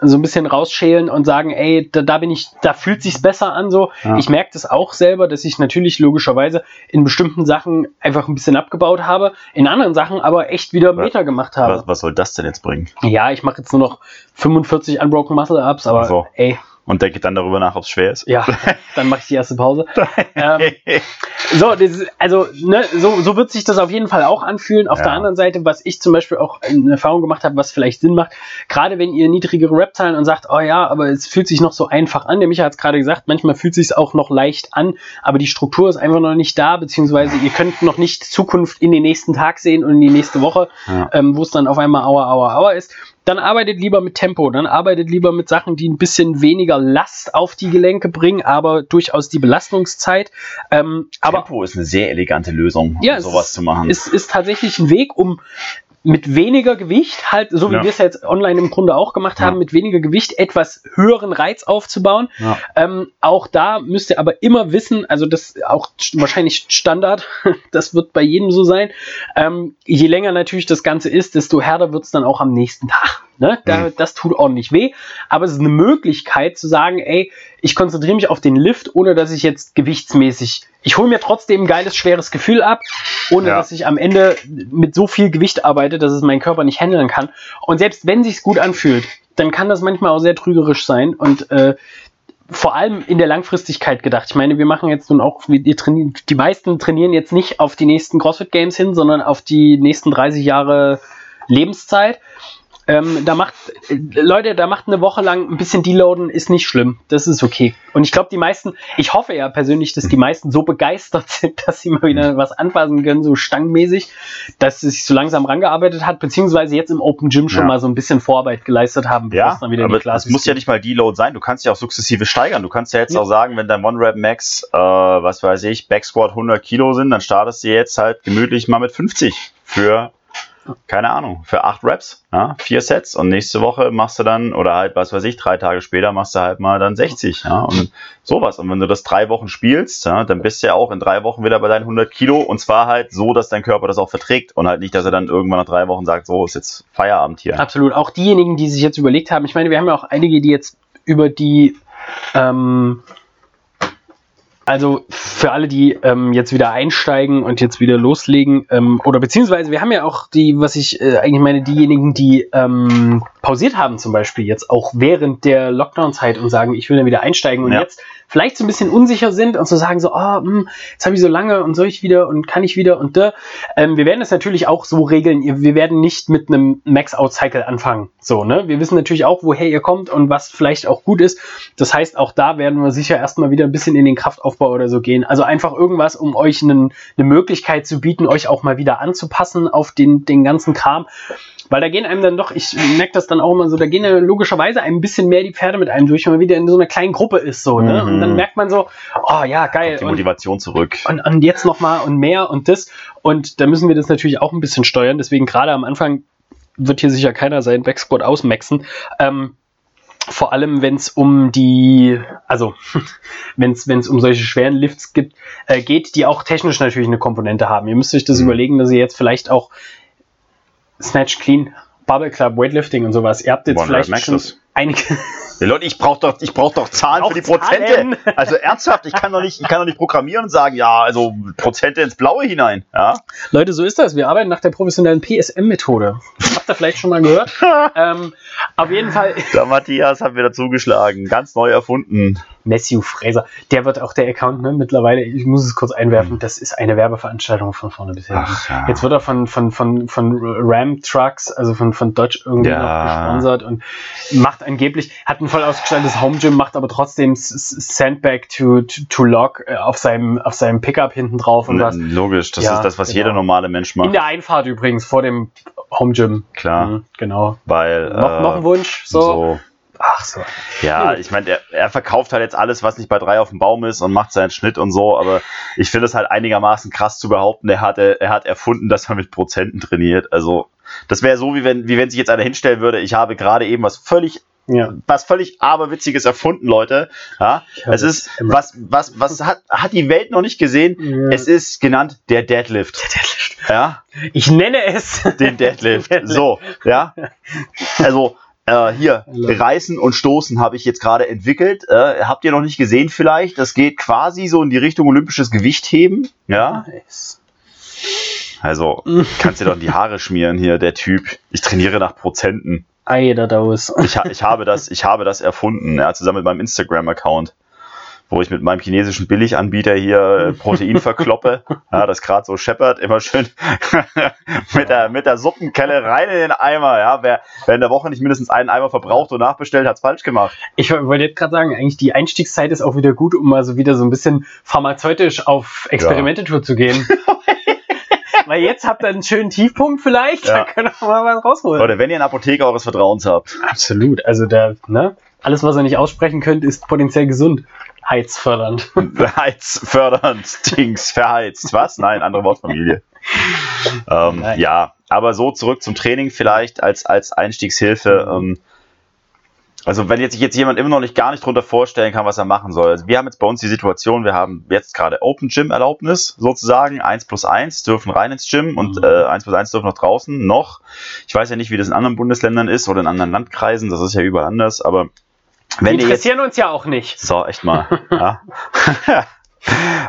so ein bisschen rausschälen und sagen, ey, da, da bin ich, da fühlt sich's besser an so. Ja. Ich merke das auch selber, dass ich natürlich logischerweise in bestimmten Sachen einfach ein bisschen abgebaut habe, in anderen Sachen aber echt wieder Meter gemacht habe. Was, was soll das denn jetzt bringen? Ja, ich mache jetzt nur noch 45 Unbroken Muscle Ups, aber so. ey, und denke dann darüber nach, ob es schwer ist. Ja, dann mache ich die erste Pause. ähm, so, ist, also ne, so, so wird sich das auf jeden Fall auch anfühlen. Auf ja. der anderen Seite, was ich zum Beispiel auch eine Erfahrung gemacht habe, was vielleicht Sinn macht, gerade wenn ihr niedrigere Rap-Zahlen und sagt, oh ja, aber es fühlt sich noch so einfach an. Der Micha hat es gerade gesagt, manchmal fühlt es sich auch noch leicht an, aber die Struktur ist einfach noch nicht da, beziehungsweise ihr könnt noch nicht Zukunft in den nächsten Tag sehen und in die nächste Woche, ja. ähm, wo es dann auf einmal Aua, Aua, Aua ist dann arbeitet lieber mit Tempo, dann arbeitet lieber mit Sachen, die ein bisschen weniger Last auf die Gelenke bringen, aber durchaus die Belastungszeit. Ähm, Tempo aber, ist eine sehr elegante Lösung, um ja, sowas zu machen. Es ist tatsächlich ein Weg, um mit weniger Gewicht, halt, so wie ja. wir es jetzt online im Grunde auch gemacht haben, ja. mit weniger Gewicht etwas höheren Reiz aufzubauen. Ähm, auch da müsst ihr aber immer wissen, also das auch wahrscheinlich Standard, das wird bei jedem so sein. Ähm, je länger natürlich das Ganze ist, desto härter wird es dann auch am nächsten Tag. Ne? Da, mhm. Das tut ordentlich weh, aber es ist eine Möglichkeit zu sagen, ey, ich konzentriere mich auf den Lift, ohne dass ich jetzt gewichtsmäßig, ich hole mir trotzdem ein geiles, schweres Gefühl ab, ohne ja. dass ich am Ende mit so viel Gewicht arbeite, dass es mein Körper nicht handeln kann. Und selbst wenn sich's gut anfühlt, dann kann das manchmal auch sehr trügerisch sein und äh, vor allem in der Langfristigkeit gedacht. Ich meine, wir machen jetzt nun auch, wir trainieren, die meisten trainieren jetzt nicht auf die nächsten CrossFit Games hin, sondern auf die nächsten 30 Jahre Lebenszeit. Ähm, da macht, äh, Leute, da macht eine Woche lang ein bisschen Deloaden, ist nicht schlimm. Das ist okay. Und ich glaube, die meisten, ich hoffe ja persönlich, dass die meisten so begeistert sind, dass sie mal wieder was anfassen können, so stangmäßig, dass sie sich so langsam rangearbeitet hat, beziehungsweise jetzt im Open Gym schon ja. mal so ein bisschen Vorarbeit geleistet haben, ja, es dann wieder aber in die Klasse Es muss ja nicht mal Deload sein, du kannst ja auch sukzessive steigern. Du kannst ja jetzt ja. auch sagen, wenn dein One-Rap Max, äh, was weiß ich, Back Squat 100 Kilo sind, dann startest du jetzt halt gemütlich mal mit 50 für keine Ahnung, für acht Reps, ja, vier Sets und nächste Woche machst du dann, oder halt, was weiß ich, drei Tage später machst du halt mal dann 60, ja, und sowas. Und wenn du das drei Wochen spielst, ja, dann bist du ja auch in drei Wochen wieder bei deinen 100 Kilo und zwar halt so, dass dein Körper das auch verträgt und halt nicht, dass er dann irgendwann nach drei Wochen sagt, so ist jetzt Feierabend hier. Absolut. Auch diejenigen, die sich jetzt überlegt haben, ich meine, wir haben ja auch einige, die jetzt über die, ähm, also für alle, die ähm, jetzt wieder einsteigen und jetzt wieder loslegen, ähm, oder beziehungsweise wir haben ja auch die, was ich äh, eigentlich meine, diejenigen, die ähm, pausiert haben zum Beispiel jetzt auch während der Lockdown-Zeit und sagen, ich will dann wieder einsteigen und ja. jetzt vielleicht so ein bisschen unsicher sind und zu so sagen so, oh, mh, jetzt habe ich so lange und soll ich wieder und kann ich wieder und da. Ähm, wir werden es natürlich auch so regeln. Wir werden nicht mit einem Max-Out-Cycle anfangen. So, ne? Wir wissen natürlich auch, woher ihr kommt und was vielleicht auch gut ist. Das heißt, auch da werden wir sicher erstmal wieder ein bisschen in den Kraftaufbau oder so gehen. Also einfach irgendwas, um euch einen, eine Möglichkeit zu bieten, euch auch mal wieder anzupassen auf den, den ganzen Kram. Weil da gehen einem dann doch, ich merke das dann auch immer so, da gehen ja logischerweise ein bisschen mehr die Pferde mit einem durch, wenn man wieder in so einer kleinen Gruppe ist. so. Ne? Und dann mhm. merkt man so, oh ja, geil. Kommt die Motivation und, zurück. Und, und jetzt nochmal und mehr und das. Und da müssen wir das natürlich auch ein bisschen steuern. Deswegen gerade am Anfang wird hier sicher keiner seinen Backsquat ausmaxen. Ähm, vor allem, wenn es um die, also wenn es um solche schweren Lifts gibt, äh, geht, die auch technisch natürlich eine Komponente haben. Ihr müsst euch das mhm. überlegen, dass ihr jetzt vielleicht auch Snatch Clean, Bubble Club, Weightlifting und sowas. Ihr habt jetzt Wonder vielleicht schon einige. Ja, Leute, ich brauche doch, ich brauch doch Zahlen für die Prozente. Zahlen. Also ernsthaft, ich kann doch nicht, ich kann doch nicht programmieren und sagen, ja, also Prozente ins Blaue hinein. Ja? Leute, so ist das. Wir arbeiten nach der professionellen PSM-Methode. Habt ihr vielleicht schon mal gehört? ähm, auf jeden Fall. Der Matthias hat wieder zugeschlagen. Ganz neu erfunden. Matthew Fraser. Der wird auch der Account, ne? Mittlerweile, ich muss es kurz einwerfen, mhm. das ist eine Werbeveranstaltung von vorne bis hinten. Ja. Jetzt wird er von, von, von, von Ram Trucks, also von, von Dodge irgendwie ja. noch gesponsert und macht angeblich, hat ein voll ausgestattetes Home Gym, macht aber trotzdem Sandbag to, to, to Log äh, auf seinem, auf seinem Pickup hinten drauf und was. Logisch, das ja, ist das, was genau. jeder normale Mensch macht. In der Einfahrt übrigens, vor dem Home Gym. Klar. Mhm, genau. Weil. Noch, äh, noch ein Wunsch, so. so Ach so. Ja, ich meine, er, er, verkauft halt jetzt alles, was nicht bei drei auf dem Baum ist und macht seinen Schnitt und so, aber ich finde es halt einigermaßen krass zu behaupten, er, hatte, er hat erfunden, dass man mit Prozenten trainiert. Also, das wäre so, wie wenn, wie wenn sich jetzt einer hinstellen würde, ich habe gerade eben was völlig ja. was völlig aberwitziges erfunden, Leute. Ja, es ist was was was hat hat die Welt noch nicht gesehen. Ja. Es ist genannt der Deadlift. Der Deadlift. Ja. Ich nenne es den Deadlift. So, ja. Also äh, hier, Reißen und Stoßen habe ich jetzt gerade entwickelt. Äh, habt ihr noch nicht gesehen vielleicht? Das geht quasi so in die Richtung olympisches Gewichtheben. Ja. Also, kannst dir doch in die Haare schmieren hier, der Typ. Ich trainiere nach Prozenten. Eiderdaus. Ich, ich, habe das, ich habe das erfunden, ja, zusammen mit meinem Instagram-Account wo ich mit meinem chinesischen Billiganbieter hier äh, Protein verkloppe, ja, das gerade so scheppert, immer schön mit, der, mit der Suppenkelle rein in den Eimer. Ja. Wer, wer in der Woche nicht mindestens einen Eimer verbraucht und nachbestellt, hat's falsch gemacht. Ich wollte jetzt gerade sagen, eigentlich die Einstiegszeit ist auch wieder gut, um mal so wieder so ein bisschen pharmazeutisch auf Experimente-Tour zu gehen. Weil jetzt habt ihr einen schönen Tiefpunkt vielleicht, ja. da könnt ihr mal was rausholen. Oder wenn ihr einen Apotheker eures Vertrauens habt. Absolut. Also da, ne? Alles, was ihr nicht aussprechen könnt, ist potenziell gesund. Heizfördernd. Heizfördernd, Dings, verheizt. Was? Nein, andere Wortfamilie. ähm, ja, aber so zurück zum Training vielleicht als, als Einstiegshilfe. Ähm, also wenn jetzt sich jetzt jemand immer noch nicht gar nicht drunter vorstellen kann, was er machen soll. Also wir haben jetzt bei uns die Situation, wir haben jetzt gerade Open Gym Erlaubnis sozusagen, 1 plus 1 dürfen rein ins Gym und mhm. äh, 1 plus 1 dürfen noch draußen noch. Ich weiß ja nicht, wie das in anderen Bundesländern ist oder in anderen Landkreisen, das ist ja überall anders, aber wenn die interessieren jetzt, uns ja auch nicht. So, echt mal. ja.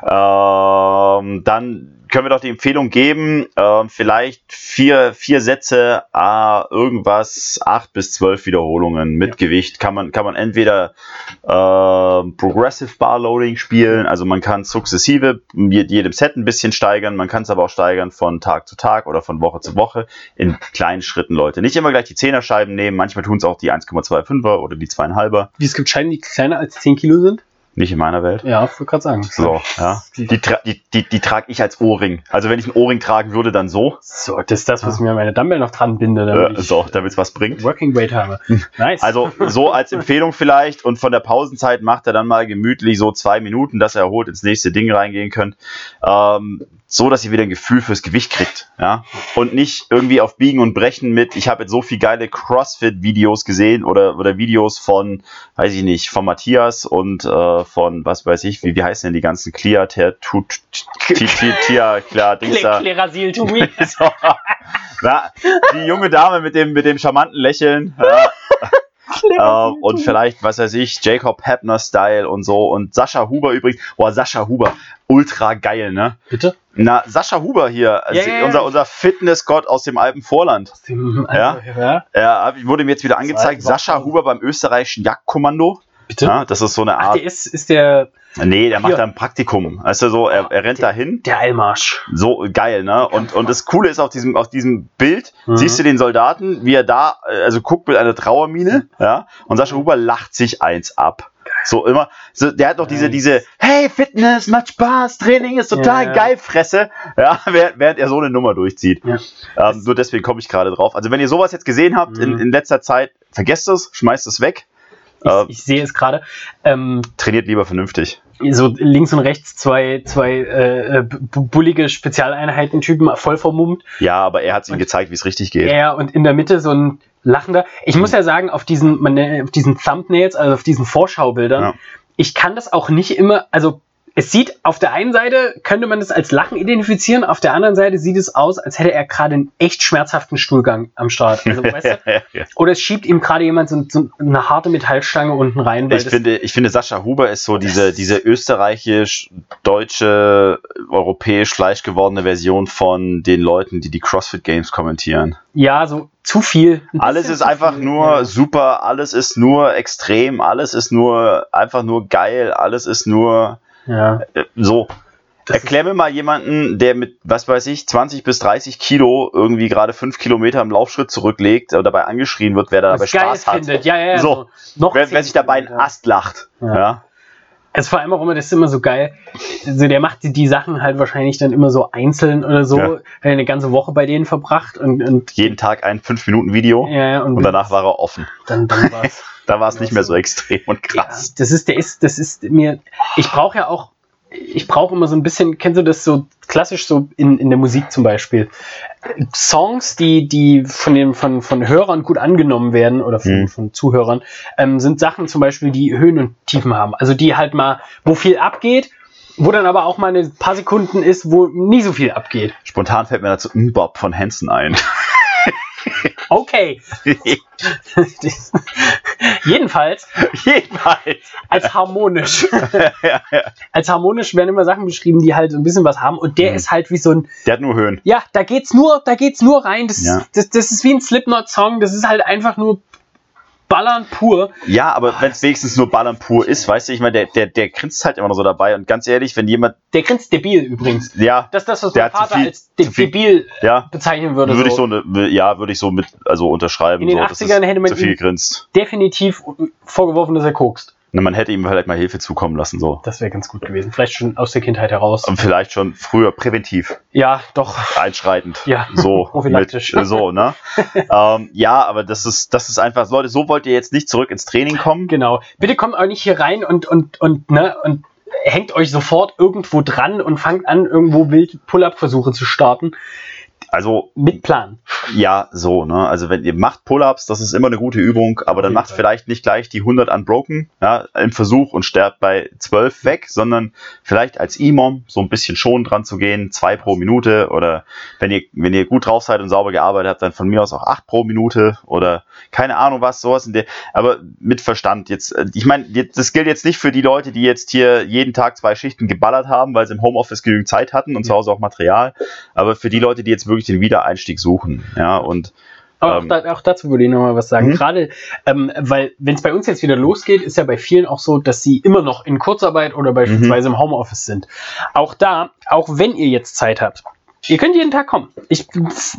ähm, dann können wir doch die Empfehlung geben, äh, vielleicht vier, vier Sätze, äh, irgendwas, acht bis zwölf Wiederholungen mit ja. Gewicht. Kann man, kann man entweder äh, Progressive Bar Loading spielen, also man kann sukzessive mit jedem Set ein bisschen steigern, man kann es aber auch steigern von Tag zu Tag oder von Woche zu Woche in kleinen Schritten, Leute. Nicht immer gleich die Zehnerscheiben nehmen, manchmal tun es auch die 1,25er oder die 2,5er. Wie es gibt Scheiben, die kleiner als 10 Kilo sind? Nicht in meiner Welt. Ja, ich wollte gerade sagen. So, ja. Die, die, die, die, trage ich als Ohrring. Also wenn ich einen Ohrring tragen würde, dann so. So, das ist das, was ich mir meine Dumbbell noch dran binde. Damit äh, so, damit es was bringt. Working Weight habe. Nice. Also so als Empfehlung vielleicht und von der Pausenzeit macht er dann mal gemütlich so zwei Minuten, dass er erholt ins nächste Ding reingehen könnt. Ähm, so, dass ihr wieder ein Gefühl fürs Gewicht kriegt, ja, und nicht irgendwie auf Biegen und Brechen mit, ich habe jetzt so viel geile CrossFit-Videos gesehen oder, oder Videos von, weiß ich nicht, von Matthias und äh, von, was weiß ich, wie, wie heißen denn die ganzen Clear, Tia, klar, Dings da. Die junge Dame mit dem, mit dem charmanten Lächeln. Ja. Uh, und vielleicht, was weiß ich, Jacob Hepner-Style und so. Und Sascha Huber übrigens. Boah, Sascha Huber, ultra geil, ne? Bitte? Na, Sascha Huber hier, ja, ja, unser, unser Fitnessgott aus dem Alpenvorland. ja, ja. ja, wurde mir jetzt wieder angezeigt. Sascha Huber beim österreichischen Jagdkommando. Bitte? Ja, das ist so eine Art. Ach, der ist, ist der. Nee, der macht da ein Praktikum. Weißt du, so, er, er rennt der, dahin. Der Eilmarsch. So geil, ne? Und, und das Coole ist auf diesem, auf diesem Bild, mhm. siehst du den Soldaten, wie er da, also guckt mit einer Trauermine, ja, und Sascha Huber lacht sich eins ab. So immer, so, der hat noch diese, diese, hey, Fitness, macht Spaß, Training ist total ja. geil, Fresse, ja, während, während, er so eine Nummer durchzieht. Ja. Ähm, nur deswegen komme ich gerade drauf. Also wenn ihr sowas jetzt gesehen habt mhm. in, in letzter Zeit, vergesst es, schmeißt es weg. Ich, äh, ich sehe es gerade. Ähm, trainiert lieber vernünftig. So links und rechts zwei, zwei äh, äh bullige Spezialeinheiten-Typen voll vermummt. Ja, aber er hat ihnen gezeigt, wie es richtig geht. Ja, und in der Mitte so ein lachender. Ich muss ja sagen, auf diesen, auf diesen Thumbnails, also auf diesen Vorschaubildern, ja. ich kann das auch nicht immer, also es sieht auf der einen Seite, könnte man das als Lachen identifizieren, auf der anderen Seite sieht es aus, als hätte er gerade einen echt schmerzhaften Stuhlgang am Start. Also, weißt du? Oder es schiebt ihm gerade jemand so, so, eine harte Metallstange unten rein. ich, finde, ich finde, Sascha Huber ist so diese, diese österreichisch-deutsche, europäisch gleich gewordene Version von den Leuten, die die CrossFit Games kommentieren. Ja, so zu viel. Alles ist einfach viel, nur ja. super, alles ist nur extrem, alles ist nur einfach nur geil, alles ist nur ja. Äh, so. Das Erklär mir mal jemanden, der mit, was weiß ich, 20 bis 30 Kilo irgendwie gerade 5 Kilometer im Laufschritt zurücklegt oder dabei angeschrien wird, wer da dabei Spaß hat. Findet. Ja, ja, so. Noch wer, wer sich dabei einen Ast lacht. Ja. ja. Es vor allem auch immer, das ist immer so geil. Also der macht die, die Sachen halt wahrscheinlich dann immer so einzeln oder so. Ja. Hat eine ganze Woche bei denen verbracht und, und jeden Tag ein 5-Minuten-Video ja, und, und, danach war er offen. Dann, dann war's. da war es nicht mehr so extrem und krass. Ja, das ist, der ist, das ist mir. Ich brauche ja auch ich brauche immer so ein bisschen, kennst du das so klassisch so in, in der Musik zum Beispiel? Songs, die, die von, den, von, von Hörern gut angenommen werden oder von, mhm. von Zuhörern, ähm, sind Sachen zum Beispiel, die Höhen und Tiefen haben. Also die halt mal, wo viel abgeht, wo dann aber auch mal ein paar Sekunden ist, wo nie so viel abgeht. Spontan fällt mir dazu Mbop von Hansen ein. Okay. Jedenfalls. Jedenfalls. Als harmonisch. Als harmonisch werden immer Sachen beschrieben, die halt so ein bisschen was haben. Und der mhm. ist halt wie so ein. Der hat nur Höhen. Ja, da geht's nur, da geht's nur rein. Das, ja. das, das ist wie ein Slipknot-Song. Das ist halt einfach nur Ballern pur. Ja, aber wenn es wenigstens nur Ballern pur ist, weißt du, ich meine, der, der, der grinst halt immer noch so dabei und ganz ehrlich, wenn jemand. Der grinst debil übrigens. Ja. Das ist das, was mein Vater viel, als de viel, debil ja, bezeichnen würde. Würde so. ich so, ja, würde ich so mit, also unterschreiben. In den so, 80ern hätte man grinst. definitiv vorgeworfen, dass er kokst. Ne, man hätte ihm vielleicht mal Hilfe zukommen lassen. So. Das wäre ganz gut gewesen. Vielleicht schon aus der Kindheit heraus. Und vielleicht schon früher präventiv. Ja, doch. Einschreitend. Ja, so. prophylaktisch. Mit, so, ne? ähm, ja, aber das ist, das ist einfach, Leute, so wollt ihr jetzt nicht zurück ins Training kommen. Genau. Bitte kommt auch nicht hier rein und, und, und, ne, und hängt euch sofort irgendwo dran und fangt an, irgendwo wild Pull-Up-Versuche zu starten. Also mit Plan. Ja, so, ne? Also wenn ihr macht Pull-ups, das ist immer eine gute Übung, aber dann macht Fall. vielleicht nicht gleich die 100 unbroken, ja, im Versuch und sterbt bei 12 weg, sondern vielleicht als Imam so ein bisschen schon dran zu gehen, zwei pro Minute oder wenn ihr wenn ihr gut drauf seid und sauber gearbeitet habt, dann von mir aus auch acht pro Minute oder keine Ahnung was, sowas in der, aber mit Verstand jetzt. Äh, ich meine, das gilt jetzt nicht für die Leute, die jetzt hier jeden Tag zwei Schichten geballert haben, weil sie im Homeoffice genügend Zeit hatten und ja. zu Hause auch Material, aber für die Leute, die jetzt wirklich den Wiedereinstieg suchen. Ja, und aber auch, ähm, da, auch, dazu würde ich nochmal was sagen. Mhm. Gerade, ähm, weil, wenn es bei uns jetzt wieder losgeht, ist ja bei vielen auch so, dass sie immer noch in Kurzarbeit oder beispielsweise mhm. im Homeoffice sind. Auch da, auch wenn ihr jetzt Zeit habt, ihr könnt jeden Tag kommen. Ich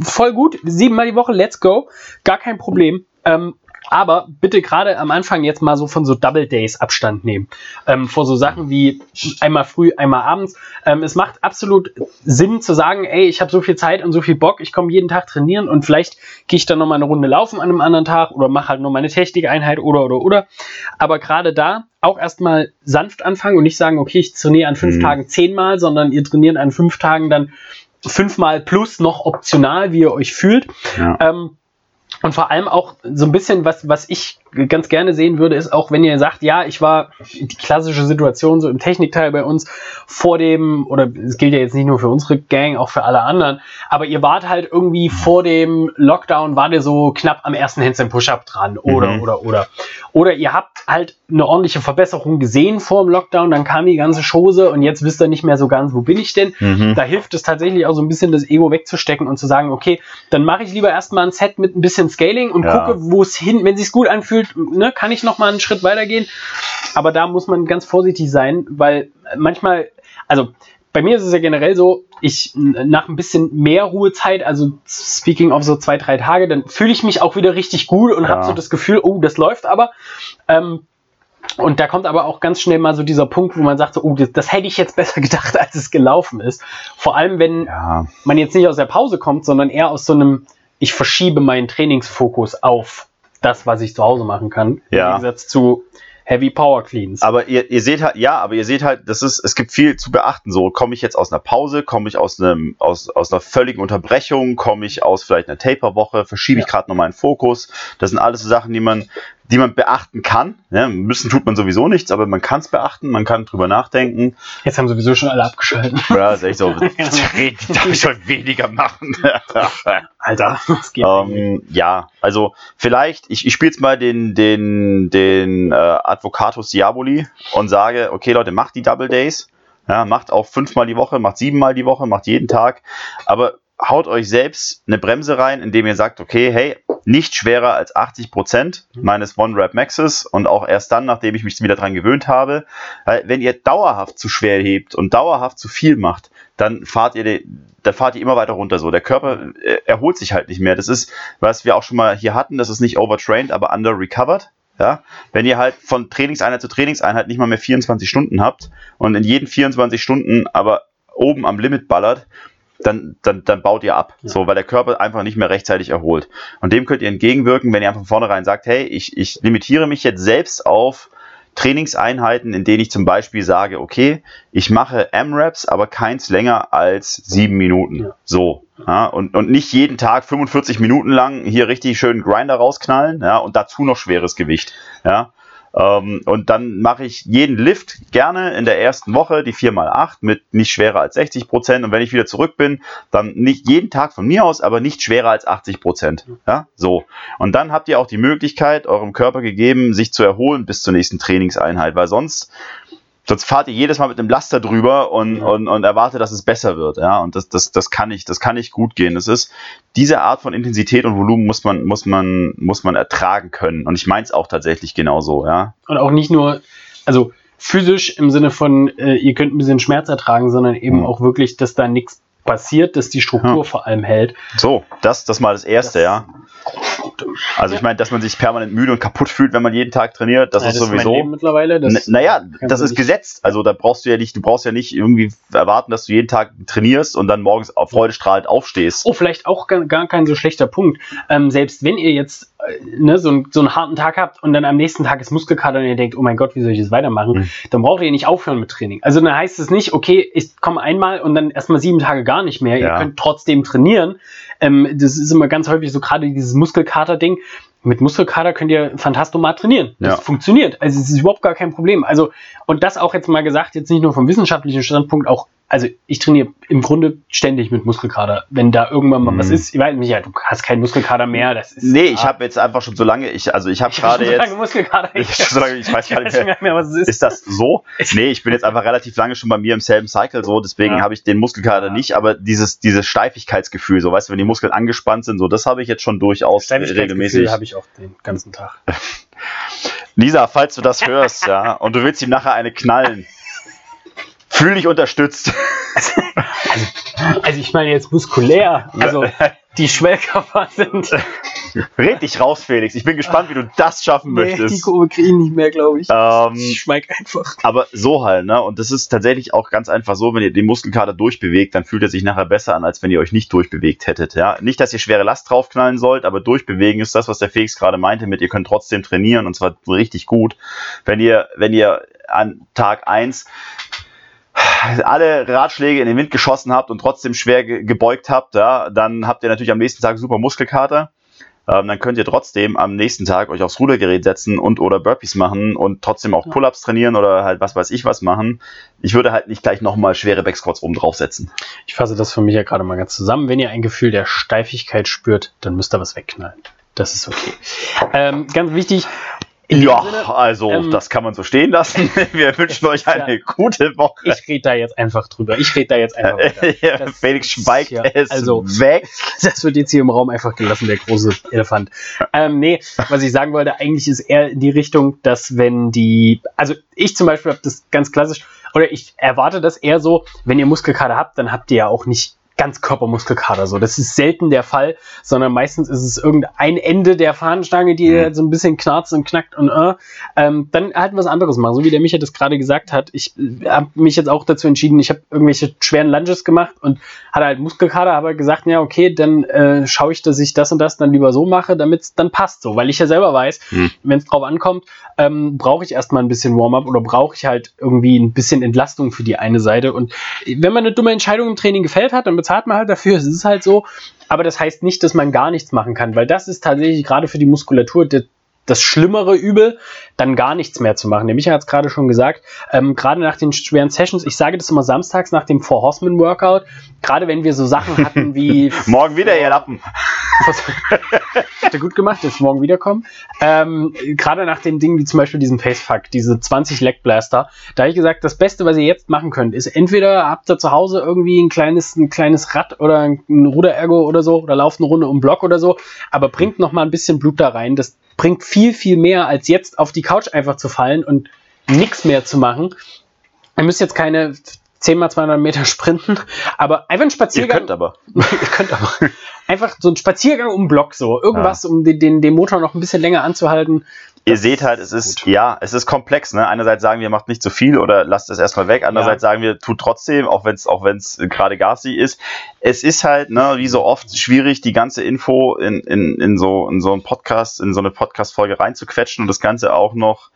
voll gut, siebenmal die Woche, let's go, gar kein Problem. Ähm, aber bitte gerade am Anfang jetzt mal so von so Double Days Abstand nehmen. Ähm, vor so Sachen wie einmal früh, einmal abends. Ähm, es macht absolut Sinn zu sagen, ey, ich habe so viel Zeit und so viel Bock, ich komme jeden Tag trainieren und vielleicht gehe ich dann nochmal eine Runde laufen an einem anderen Tag oder mache halt nur meine Technikeinheit oder oder oder. Aber gerade da auch erstmal sanft anfangen und nicht sagen, okay, ich trainiere an fünf mhm. Tagen zehnmal, sondern ihr trainiert an fünf Tagen dann fünfmal plus noch optional, wie ihr euch fühlt. Ja. Ähm, und vor allem auch so ein bisschen, was, was ich ganz gerne sehen würde, ist auch, wenn ihr sagt, ja, ich war die klassische Situation so im Technikteil bei uns vor dem, oder es gilt ja jetzt nicht nur für unsere Gang, auch für alle anderen, aber ihr wart halt irgendwie vor dem Lockdown, war ihr so knapp am ersten Handstand Push-Up dran, oder, mhm. oder, oder. Oder ihr habt halt eine ordentliche Verbesserung gesehen vor dem Lockdown, dann kam die ganze Chose und jetzt wisst ihr nicht mehr so ganz, wo bin ich denn? Mhm. Da hilft es tatsächlich auch so ein bisschen das Ego wegzustecken und zu sagen, okay, dann mache ich lieber erstmal ein Set mit ein bisschen Scaling und Ja. gucke, wo es hin, wenn sich's gut anfühlt, ne, kann ich noch mal einen Schritt weitergehen. Aber da muss man ganz vorsichtig sein, weil manchmal, also bei mir ist es ja generell so, ich nach ein bisschen mehr Ruhezeit, also speaking of so zwei, drei Tage, dann fühle ich mich auch wieder richtig gut und Ja. habe so das Gefühl, oh, das läuft aber. Ähm, und da kommt aber auch ganz schnell mal so dieser Punkt, wo man sagt, so, oh, das, das hätte ich jetzt besser gedacht, als es gelaufen ist. Vor allem, wenn Ja, man jetzt nicht aus der Pause kommt, sondern eher aus so einem, ich verschiebe meinen Trainingsfokus auf das, was ich zu Hause machen kann. Ja. Im Gegensatz zu Heavy Power Cleans. aber ihr, ihr seht halt, ja, aber ihr seht halt, das ist, es gibt viel zu beachten. So, komme ich jetzt aus einer Pause, komme ich aus einem, aus, aus einer völligen Unterbrechung, komme ich aus vielleicht einer Taper-Woche, verschiebe ich Ja. gerade noch meinen Fokus. Das sind alles so Sachen, die man, die man beachten kann. Ja, müssen tut man sowieso nichts, aber man kann es beachten, man kann drüber nachdenken. Jetzt haben sowieso schon alle abgeschaltet. Ja, ist echt so. Darf ich schon weniger machen? Alter, das geht. Ähm, ja, also vielleicht, ich, ich spiele jetzt mal den, den, den äh, Advocatus Diaboli und sage, okay Leute, macht die Double Days, ja, macht auch fünfmal die Woche, macht siebenmal die Woche, macht jeden Tag, aber haut euch selbst eine Bremse rein, indem ihr sagt, okay, hey, nicht schwerer als 80% meines One-Rap-Maxes und auch erst dann, nachdem ich mich wieder dran gewöhnt habe. Weil wenn ihr dauerhaft zu schwer hebt und dauerhaft zu viel macht, dann fahrt ihr, de- da fahrt ihr immer weiter runter so. Der Körper äh, erholt sich halt nicht mehr. Das ist, was wir auch schon mal hier hatten, das ist nicht overtrained, aber under-recovered. Ja, wenn ihr halt von Trainingseinheit zu Trainingseinheit nicht mal mehr 24 Stunden habt und in jeden 24 Stunden aber oben am Limit ballert, dann, dann, dann baut ihr ab. Ja. So, weil der Körper einfach nicht mehr rechtzeitig erholt. Und dem könnt ihr entgegenwirken, wenn ihr von vornherein sagt, hey, ich, ich limitiere mich jetzt selbst auf Trainingseinheiten, in denen ich zum Beispiel sage, okay, ich mache M-Raps, aber keins länger als sieben Minuten. Ja. So. Ja, und, und nicht jeden Tag 45 Minuten lang hier richtig schön Grinder rausknallen, ja, und dazu noch schweres Gewicht. Ja. Ähm, und dann mache ich jeden Lift gerne in der ersten Woche, die 4x8 mit nicht schwerer als 60 Prozent. Und wenn ich wieder zurück bin, dann nicht jeden Tag von mir aus, aber nicht schwerer als 80 Prozent. Ja, so. Und dann habt ihr auch die Möglichkeit, eurem Körper gegeben, sich zu erholen bis zur nächsten Trainingseinheit, weil sonst Sonst fahrt ihr jedes Mal mit einem Laster drüber und, Ja. und, und erwartet, dass es besser wird. Ja, und das, das, das kann nicht, das kann nicht gut gehen. Das ist, diese Art von Intensität und Volumen muss man, muss man, muss man ertragen können. Und ich meine es auch tatsächlich genauso, ja. Und auch nicht nur, also physisch im Sinne von, äh, ihr könnt ein bisschen Schmerz ertragen, sondern eben Mhm. auch wirklich, dass da nichts passiert, dass die Struktur Ja. vor allem hält. So, das, das mal das Erste, Das- ja. Also ich meine, dass man sich permanent müde und kaputt fühlt, wenn man jeden Tag trainiert, das Ja, ist mein sowieso. Leben mittlerweile. Das, naja, das ist gesetzt. Also da brauchst du ja nicht, du brauchst ja nicht irgendwie erwarten, dass du jeden Tag trainierst und dann morgens auf freudestrahlend aufstehst. Oh, vielleicht auch gar, gar kein so schlechter Punkt. Ähm, selbst wenn ihr jetzt äh, ne, so, einen- so einen harten Tag habt und dann am nächsten Tag ist Muskelkater und ihr denkt, oh mein Gott, wie soll ich das weitermachen? Mhm. Dann braucht ihr nicht aufhören mit Training. Also dann heißt es nicht, okay, ich komme einmal und dann erstmal sieben Tage gar nicht mehr. Ja. Ihr könnt trotzdem trainieren. Ähm, das ist immer ganz häufig so gerade dieses Muskelkater-Ding. Mit Muskelkater könnt ihr Phantastomat trainieren. Das Ja. funktioniert. Also es ist überhaupt gar kein Problem. Also, und das auch jetzt mal gesagt, jetzt nicht nur vom wissenschaftlichen Standpunkt, auch, also ich trainiere im Grunde ständig mit Muskelkater. Wenn da irgendwann mal Mhm. was ist, ich weiß nicht, ja, du hast keinen Muskelkater mehr. Das ist, Nee, ich ja, habe jetzt einfach schon so lange, ich, also ich habe ich hab gerade so jetzt. lange Muskelkater. Ich, so lange, ich weiß gar nicht mehr. mehr, was es ist. Ist das so? Nee, ich bin jetzt einfach relativ lange schon bei mir im selben Cycle so, deswegen Ja. habe ich den Muskelkater Ja. nicht, aber dieses, dieses Steifigkeitsgefühl, so weißt du, wenn die Muskeln angespannt sind, so das habe ich jetzt schon durchaus regelmäßig. habe ich auch den ganzen Tag. Lisa, falls du das hörst, ja, und du willst ihm nachher eine knallen, fühl dich unterstützt. Also ich meine jetzt muskulär. Also die Schwellkörper sind. Red dich raus, Felix. Ich bin gespannt, wie du das schaffen Nee, die möchtest. Kurve kriege ich nicht mehr, glaube ich. Ähm, ich schweig einfach. aber so halt, ne? Und das ist tatsächlich auch ganz einfach so, wenn ihr den Muskelkater durchbewegt, dann fühlt er sich nachher besser an, als wenn ihr euch nicht durchbewegt hättet. Ja? Nicht, dass ihr schwere Last draufknallen sollt, aber durchbewegen ist das, was der Felix gerade meinte, mit ihr könnt trotzdem trainieren und zwar richtig gut. Wenn ihr, wenn ihr an Tag eins alle Ratschläge in den Wind geschossen habt und trotzdem schwer ge gebeugt habt, ja, dann habt ihr natürlich am nächsten Tag super Muskelkater. Ähm, dann könnt ihr trotzdem am nächsten Tag euch aufs Rudergerät setzen und oder Burpees machen und trotzdem auch. Pull-ups trainieren oder halt was weiß ich was machen. Ich würde halt nicht gleich nochmal schwere Backsquats oben draufsetzen. Ich fasse das für mich ja gerade mal ganz zusammen. Wenn ihr ein Gefühl der Steifigkeit spürt, dann müsst ihr was wegknallen. Das ist okay. Ähm, ganz wichtig, ja, Sinne, also ähm, das kann man so stehen lassen. Wir wünschen euch eine ja, gute Woche. Ich rede da jetzt einfach drüber. Ich rede da jetzt einfach weiter. Das, Felix schweigt ja, es also, weg. Das wird jetzt hier im Raum einfach gelassen, der große Elefant. Ähm, nee, was ich sagen wollte, eigentlich ist eher in die Richtung, dass wenn die, also ich zum Beispiel habe das ganz klassisch, oder ich erwarte das eher so, wenn ihr Muskelkater habt, dann habt ihr ja auch nicht Ganzkörpermuskelkater so. Das ist selten der Fall, sondern meistens ist es irgendein Ende der Fahnenstange, die mhm. so ein bisschen knarzt und knackt und äh, ähm, dann halt was anderes machen. So wie der Micha das gerade gesagt hat. Ich äh, habe mich jetzt auch dazu entschieden, ich habe irgendwelche schweren Lunges gemacht und hatte halt Muskelkater, aber gesagt, ja, okay, dann äh, schaue ich, dass ich das und das dann lieber so mache, damit es dann passt so. Weil ich ja selber weiß, mhm. wenn es drauf ankommt, ähm, brauche ich erstmal ein bisschen Warm-up oder brauche ich halt irgendwie ein bisschen Entlastung für die eine Seite. Und wenn man eine dumme Entscheidung im Training gefällt hat, dann bezahlt bezahlt man halt dafür, es ist halt so. Aber das heißt nicht, dass man gar nichts machen kann, weil das ist tatsächlich gerade für die Muskulatur der, das schlimmere Übel, dann gar nichts mehr zu machen. Der Michael hat es gerade schon gesagt, ähm, gerade nach den schweren Sessions, ich sage das immer samstags nach dem Four Horseman Workout, gerade wenn wir so Sachen hatten wie... Morgen wieder, ihr Lappen. Hat er gut gemacht, dass morgen wiederkommen. Ähm, gerade nach den Dingen wie zum Beispiel diesen Facefuck, diese 20 Leg Blaster, da habe ich gesagt, das Beste, was ihr jetzt machen könnt, ist entweder habt ihr zu Hause irgendwie ein kleines, ein kleines Rad oder ein Ruderergo oder so oder lauft eine Runde um Block oder so, aber bringt noch mal ein bisschen Blut da rein. Das bringt viel, viel mehr, als jetzt auf die Couch einfach zu fallen und nichts mehr zu machen. Ihr müsst jetzt keine 10 mal 200 Meter sprinten, aber einfach ein Spaziergang. Ihr könnt aber. ihr könnt aber. Einfach so ein Spaziergang um den Block, so. Irgendwas, ja. um den, den, den Motor noch ein bisschen länger anzuhalten. Ihr seht halt, es ist, gut. ja, es ist komplex, ne? Einerseits sagen wir, macht nicht zu viel oder lasst es erstmal weg. Andererseits ja. sagen wir, tut trotzdem, auch wenn es, auch wenn es gerade garstig ist. Es ist halt, ne, wie so oft schwierig, die ganze Info in, in, in so, in so einen Podcast, in so eine Podcast-Folge reinzuquetschen und das Ganze auch noch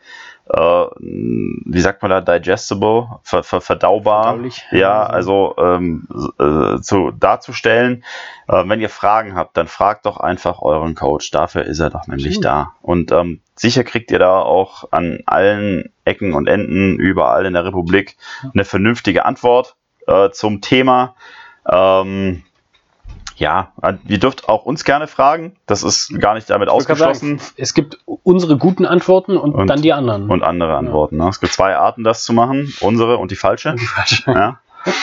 wie sagt man da, digestible, ver, ver, verdaubar, ja, also ähm, äh, zu, darzustellen. Äh, wenn ihr Fragen habt, dann fragt doch einfach euren Coach. Dafür ist er doch nämlich mhm. da. Und ähm, sicher kriegt ihr da auch an allen Ecken und Enden überall in der Republik eine vernünftige Antwort äh, zum Thema. Ähm, ja, ihr dürft auch uns gerne fragen. Das ist gar nicht damit ausgeschlossen. Sagen, es gibt unsere guten Antworten und, und, dann die anderen. Und andere Antworten. Ja. Ne? Es gibt zwei Arten, das zu machen. Unsere und die falsche. Und die falsche. Ja.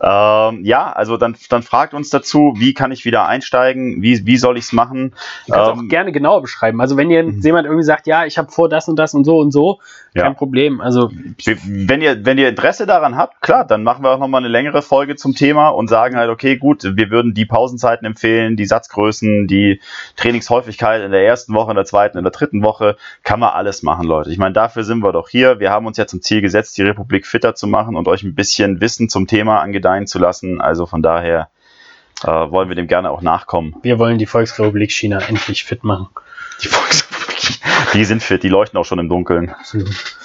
ähm, ja, also dann, dann fragt uns dazu, wie kann ich wieder einsteigen, wie, wie soll ich es machen. Du kannst ähm, auch gerne genauer beschreiben. Also wenn ihr mhm. jemand irgendwie sagt, ja, ich habe vor das und das und so und so, kein ja. Problem. Also wenn ihr, wenn ihr Interesse daran habt, klar, dann machen wir auch nochmal eine längere Folge zum Thema und sagen halt, okay, gut, wir würden die Pausenzeiten empfehlen, die Satzgrößen, die Trainingshäufigkeit in der ersten Woche, in der zweiten, in der dritten Woche, kann man alles machen, Leute. Ich meine, dafür sind wir doch hier. Wir haben uns ja zum Ziel gesetzt, die Republik fitter zu machen und euch ein bisschen Wissen zum Thema angedeihen zu lassen. Also von daher äh, wollen wir dem gerne auch nachkommen. Wir wollen die Volksrepublik China endlich fit machen. Die Volksrepublik, die sind fit, die leuchten auch schon im Dunkeln. Absolut.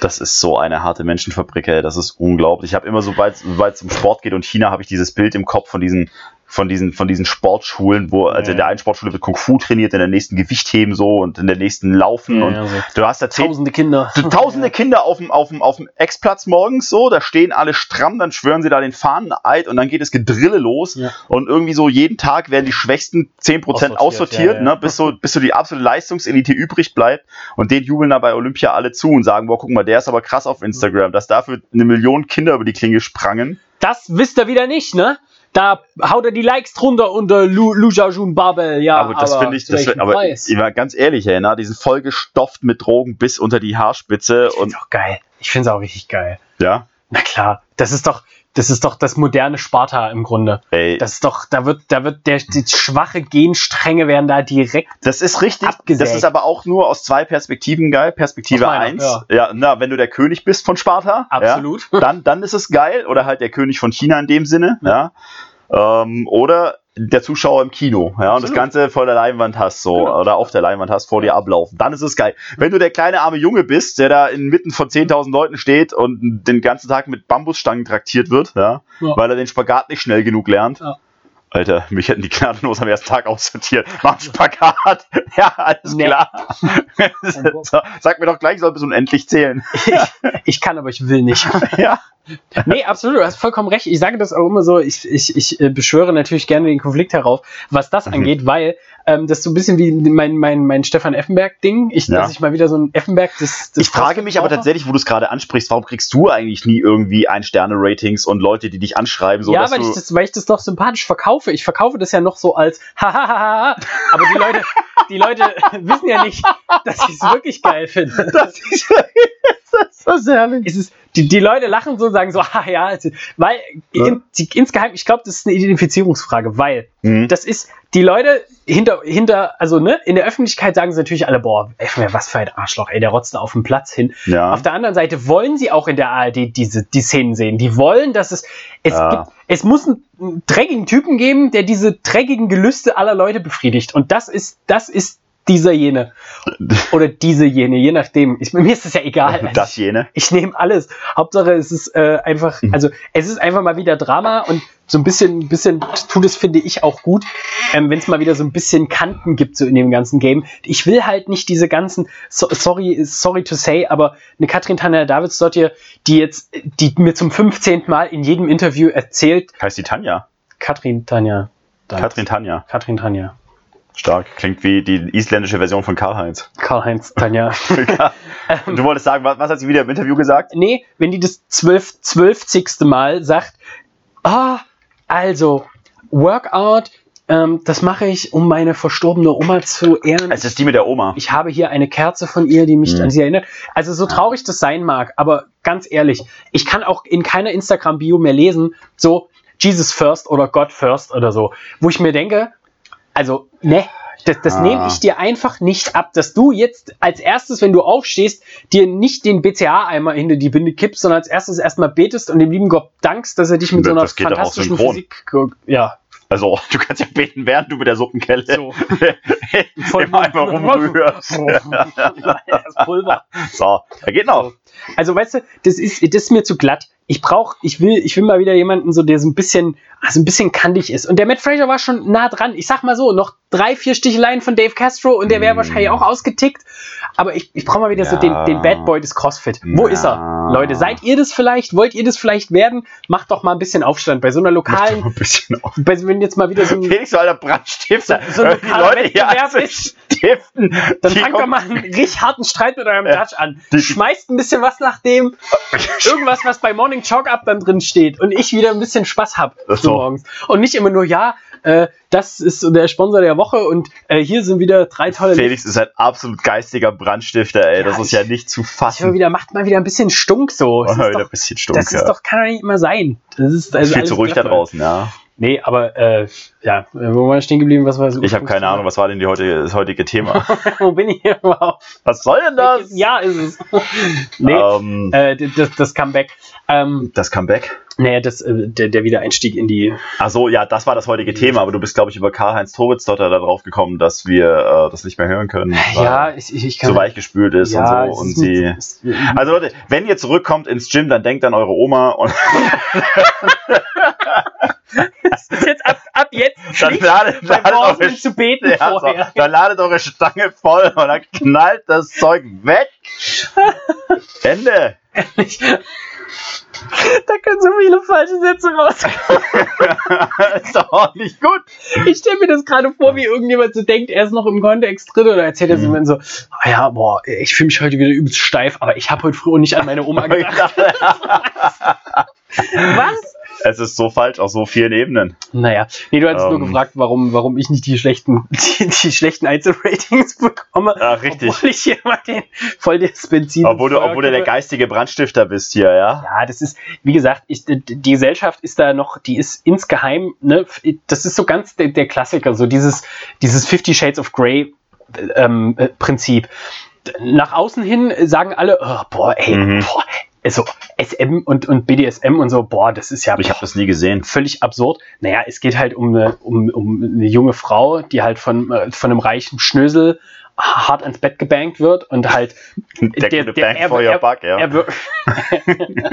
Das ist so eine harte Menschenfabrik, ey. Das ist unglaublich. Ich habe immer, sobald es um Sport geht und China, habe ich dieses Bild im Kopf von diesen von diesen, von diesen Sportschulen, wo, also in der einen Sportschule wird Kung Fu trainiert, in der nächsten Gewichtheben so und in der nächsten Laufen und ja, so. du hast da tausende Kinder. Tausende. Kinder auf dem, auf dem, auf dem Ex-Platz morgens so, da stehen alle stramm, dann schwören sie da den Fahneneid und dann geht es Gedrille los und irgendwie so jeden Tag werden die schwächsten 10% aussortiert, aussortiert ne, bis so, bis so die absolute Leistungselite übrig bleibt und den jubeln da bei Olympia alle zu und sagen, boah, guck mal, der ist aber krass auf Instagram, dass dafür eine Million Kinder über die Klinge sprangen. Das wisst ihr wieder nicht, ne? Da haut er die Likes drunter unter Lu, Lujajun Babel, ja. Aber das finde ich, das, aber ich war ganz ehrlich, ey, na, die sind voll gestopft mit Drogen bis unter die Haarspitze. Ich finde es auch geil. Ich finde es auch richtig geil. Ja? Na klar, das ist doch, das ist doch das moderne Sparta im Grunde. Ey. Das ist doch, da wird, da wird der, die schwache Genstränge werden da direkt. Das ist richtig. Abgesägt. Das ist aber auch nur aus zwei Perspektiven geil. Perspektive 1. Ja. ja. na, wenn du der König bist von Sparta. Absolut. Ja, dann, dann ist es geil. Oder halt der König von China in dem Sinne. Ja. ja. Ähm, oder der Zuschauer im Kino, ja, und das Ganze vor der Leinwand hast, so, genau. oder auf der Leinwand hast, vor dir ablaufen. Dann ist es geil. Wenn du der kleine arme Junge bist, der da inmitten von 10.000 Leuten steht und den ganzen Tag mit Bambusstangen traktiert wird, ja, ja. weil er den Spagat nicht schnell genug lernt. Ja. Alter, mich hätten die gnadenlos am ersten Tag aussortiert. Mach Spagat. ja, alles nee. klar. so, sag mir doch gleich, ich soll bis unendlich zählen. ich, ich kann, aber ich will nicht. ja. Nee, absolut, du hast vollkommen recht. Ich sage das auch immer so, ich, ich, ich äh, beschwöre natürlich gerne den Konflikt herauf, was das Mhm. angeht, weil ähm, das ist so ein bisschen wie mein, mein, mein Stefan Effenberg-Ding. Ich, Ja. dass ich mal wieder so ein Effenberg des, des Ich frage mich aber tatsächlich, wo du es gerade ansprichst, warum kriegst du eigentlich nie irgendwie Ein-Sterne-Ratings und Leute, die dich anschreiben, so ja, weil ich, das, weil ich das noch sympathisch verkaufe. Ich verkaufe das ja noch so als hahaha. Aber die Leute, die Leute wissen ja nicht, dass ich es wirklich geil finde. das ist, das ist herrlich. Es ist, die, die Leute lachen so und sagen so, ah ja, also, weil Ja. in, die, insgeheim, ich glaube, das ist eine Identifizierungsfrage, weil Mhm. das ist, die Leute hinter, hinter, also ne, in der Öffentlichkeit sagen sie natürlich alle, boah, ey, was für ein Arschloch, ey, der rotzt da auf dem Platz hin. Ja. Auf der anderen Seite wollen sie auch in der ARD diese, die Szenen sehen. Die wollen, dass es, es Ja. gibt, es muss einen, einen dreckigen Typen geben, der diese dreckigen Gelüste aller Leute befriedigt. Und das ist, das ist dieser jene. Oder diese jene, je nachdem. Ich, mir ist es ja egal. Also das jene. ich nehme alles. Hauptsache, es ist äh, einfach, Mhm. also es ist einfach mal wieder Drama und so ein bisschen, ein bisschen tut es, finde ich, auch gut, ähm, wenn es mal wieder so ein bisschen Kanten gibt, so in dem ganzen Game. Ich will halt nicht diese ganzen, so, sorry, sorry to say, aber eine Katrin Tanja Davidsdottir, die jetzt, die mir zum 15. Mal in jedem Interview erzählt, Heißt die Tanja? Katrin Tanja. Davids- Katrin Tanja. Katrin Tanja. Stark. Klingt wie die isländische Version von Karl-Heinz. Karl-Heinz Tanja. Du wolltest sagen, was, was hat sie wieder im Interview gesagt? Nee, wenn die das zwölf, zwölfzigste Mal sagt, ah, also, Workout, ähm, das mache ich, um meine verstorbene Oma zu ehren. Es ist die mit der Oma. Ich habe hier eine Kerze von ihr, die mich Mhm. an sie erinnert. Also so traurig das sein mag, aber ganz ehrlich, ich kann auch in keiner Instagram-Bio mehr lesen, so Jesus first oder God first oder so, wo ich mir denke, also, ne, das, das Ah. nehme ich dir einfach nicht ab, dass du jetzt als erstes, wenn du aufstehst, dir nicht den BCA-Eimer hinter die Binde kippst, sondern als erstes erstmal betest und dem lieben Gott dankst, dass er dich mit so einer Das doch auch fantastischen. Physik, ja, Also, du kannst ja beten, während du mit der Suppenkelle so. Voll immer einmal rumrührst. das Pulver. So, da geht noch. Also weißt du, das ist, das ist mir zu glatt. Ich brauche, ich will, ich will mal wieder jemanden, so der so ein bisschen, also ein bisschen kantig ist. Und der Matt Fraser war schon nah dran. Ich sag mal so, noch drei, vier Sticheleien von Dave Castro und der wäre Mm. wahrscheinlich auch ausgetickt. Aber ich, ich brauche mal wieder so Ja. den, den Bad Boy des CrossFit. Wo Ja. ist er? Leute, seid ihr das vielleicht? Wollt ihr das vielleicht werden? Macht doch mal ein bisschen Aufstand bei so einer lokalen, Ein bisschen auf. bei, wenn jetzt mal wieder so ein, Felix, so alter Brandstifter. So- so ein die Leute hier anzustiften. dann fangt doch mal einen richtig harten Streit mit eurem. Dutch an. Die- die- Schmeißt ein bisschen was nach dem, irgendwas, was bei Morning Chalk Up dann drin steht und ich wieder ein bisschen Spaß hab Ach so so. morgens. Und nicht immer nur, ja, äh, das ist der Sponsor der Woche und äh, hier sind wieder drei tolle Felix ist ein absolut geistiger Brandstifter, ey. Ja, das ist ich- ja nicht zu fassen. wieder, macht mal wieder ein bisschen Stunk so. Das, Oh, ist, wieder doch, ein bisschen stunk, das ist ja. doch, kann doch nicht immer sein. Das ist, also viel alles zu ruhig da draußen, ja. Nee, aber äh, ja, wo war ich stehen geblieben? Was war so Ich habe keine Ahnung, was war denn die heutige, das heutige Thema? Wo bin ich hier überhaupt? Was soll denn das? Jahr ist es? nee, Ähm, äh, das, das Comeback. Ähm, das Comeback? naja, das, äh, der, der Wiedereinstieg in die. Ach so, ja, das war das heutige Thema, aber du bist, glaube ich, über Karl-Heinz Toritz-Dotter da drauf gekommen, dass wir äh, das nicht mehr hören können, Ja, ich, ich, kann. so weichgespült ist ja, und so. Und ist sie. Also Leute, wenn ihr zurückkommt ins Gym, dann denkt an eure Oma und Das ist jetzt ab, ab jetzt dann ladet, ladet eure, zu beten ja, so, vorher. dann ladet eure Stange voll und dann knallt das Zeug weg. Ende. Da können so viele falsche Sätze rauskommen. ist doch auch nicht gut. Ich stelle mir das gerade vor, wie irgendjemand so denkt, er ist noch im Kontext drin oder erzählt er Mhm. so, so, ah ja, boah, ich fühle mich heute wieder übelst steif, aber ich habe heute früh auch nicht an meine Oma gedacht. Was? Es ist so falsch auf so vielen Ebenen. Naja, nee, du hattest nur Ähm. gefragt, warum, warum ich nicht die schlechten, die, die schlechten Einzelratings bekomme. Ach, richtig. Obwohl ich hier mal den, voll das Benzin. Obwohl du, obwohl du der geistige Brandstifter bist hier, ja? Ja, das ist, wie gesagt, ich, die die Gesellschaft ist da noch, die ist insgeheim, ne, das ist so ganz der, der Klassiker, so dieses, dieses Fifty Shades of Grey ähm, äh, Prinzip. Nach außen hin sagen alle, oh, boah, ey, Mhm. boah, also SM und, und BDSM und so, boah, das ist ja Ich habe das nie gesehen. völlig absurd. Naja, es geht halt um eine, um, um eine junge Frau, die halt von, äh, von einem reichen Schnösel hart ans Bett gebankt wird und halt Der, Der- der- er- er- buck, ja. er, wir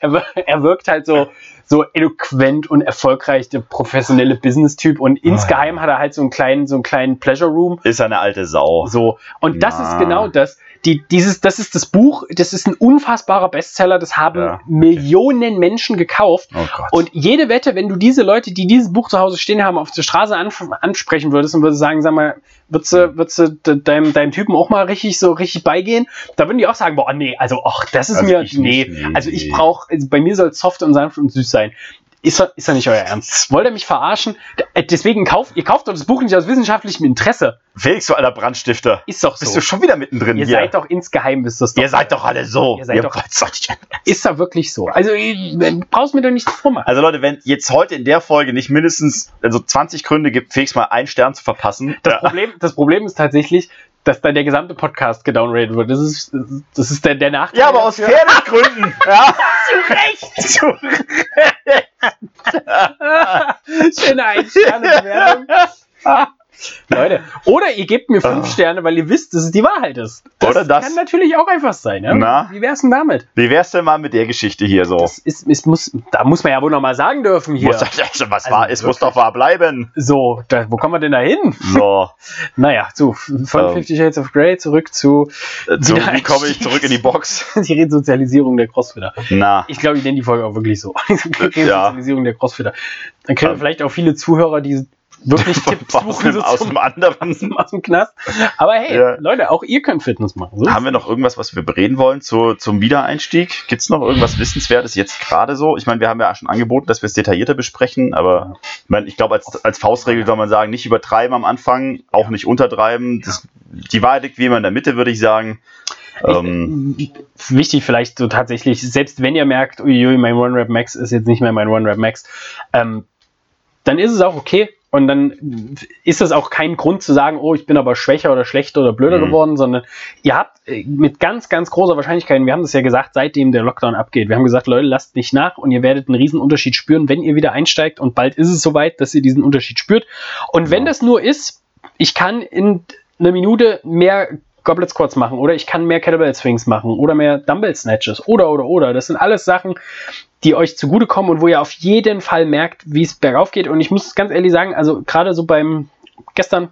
er, wir wirkt halt so, so eloquent und erfolgreich, der professionelle Business-Typ. Und insgeheim hat er halt so einen kleinen, so einen kleinen Pleasure Room. ist eine alte Sau. So. Und das Na. ist genau das. Die, dieses, das ist das Buch, das ist ein unfassbarer Bestseller, das haben Ja, okay. Millionen Menschen gekauft. Oh. Und jede Wette, wenn du diese Leute, die dieses Buch zu Hause stehen haben, auf der Straße an, ansprechen würdest und würdest sagen, sag mal, würdest du, würdest du de- deinem, deinem Typen auch mal richtig so richtig beigehen, da würden die auch sagen, boah, nee, also ach, das ist Also mir, nee, nicht, nee, also ich brauche, also bei mir soll es soft und sanft und süß sein. Ist doch, ist doch nicht euer Ernst. Wollt ihr mich verarschen? D- Deswegen kauft, ihr kauft doch das Buch nicht aus wissenschaftlichem Interesse. Felix, du alter Brandstifter. Ist doch Bist so. du schon wieder mittendrin Ihr hier? seid doch insgeheim, wisst das doch. Ihr seid doch alle so. Ihr seid doch- seid Ist doch wirklich so. Also, ihr brauchst mir doch nicht vormachen. Also Leute, wenn jetzt heute in der Folge nicht mindestens also 20 Gründe gibt, Felix mal einen Stern zu verpassen. Das, Ja. Problem, das Problem ist tatsächlich, dass dann der gesamte Podcast gedownrated wird. Das ist, das ist der, der Nachteil. Ja, aber aus. Fairness-Gründen. ja. Zu Recht. Zu Schöne Ein-Sterne-Bewertung. Leute, oder ihr gebt mir fünf Ah. Sterne, weil ihr wisst, dass es die Wahrheit ist. Oder das. kann natürlich auch einfach sein. Ja? Na? Wie wär's denn damit? Wie wär's denn mal mit der Geschichte hier so? Das ist, es muss, da muss man ja wohl noch mal sagen dürfen hier. Muss also was Also war, es muss wirklich. doch wahr bleiben. so, da, wo kommen wir denn da hin? So, Naja, so, von Ähm. Fifty Shades of Grey zurück zu äh, Wieder wie komme ich zurück in die Box? die Resozialisierung der Crossfitter. Na, Ich glaube, ich nenne die Folge auch wirklich so. Die Ja. Resozialisierung der Crossfitter. Dann können wir Ähm. vielleicht auch viele Zuhörer, die wirklich Tipps aus suchen, so dem, aus dem anderen. aus dem Knast. Aber hey, Ja. Leute, auch ihr könnt Fitness machen. So Haben wir noch irgendwas, was wir bereden wollen zu, zum Wiedereinstieg? Gibt es noch irgendwas Wissenswertes jetzt gerade so? Ich meine, wir haben ja schon angeboten, dass wir es detaillierter besprechen, aber ich, meine, ich glaube, als, als Faustregel soll man sagen, nicht übertreiben am Anfang, auch nicht untertreiben. Das, die Wahrheit liegt wie immer in der Mitte, würde ich sagen. Ähm, Wichtig vielleicht so tatsächlich, selbst wenn ihr merkt, uiui, mein One-Rap Max ist jetzt nicht mehr mein One-Rap Max, ähm, dann ist es auch okay. Und dann ist es auch kein Grund zu sagen, oh, ich bin aber schwächer oder schlechter oder blöder Mhm. geworden, sondern ihr habt äh, mit ganz, ganz großer Wahrscheinlichkeit, wir haben das ja gesagt, seitdem der Lockdown abgeht, wir haben gesagt, Leute, lasst nicht nach und ihr werdet einen riesen Unterschied spüren, wenn ihr wieder einsteigt und bald ist es soweit, dass ihr diesen Unterschied spürt. Und wenn Ja. das nur ist, ich kann in einer Minute mehr Goblet Squats machen oder ich kann mehr Kettlebell Swings machen oder mehr Dumbbell Snatches oder oder oder. Das sind alles Sachen, die euch zugutekommen und wo ihr auf jeden Fall merkt, wie es bergauf geht. Und ich muss ganz ehrlich sagen, also gerade so beim gestern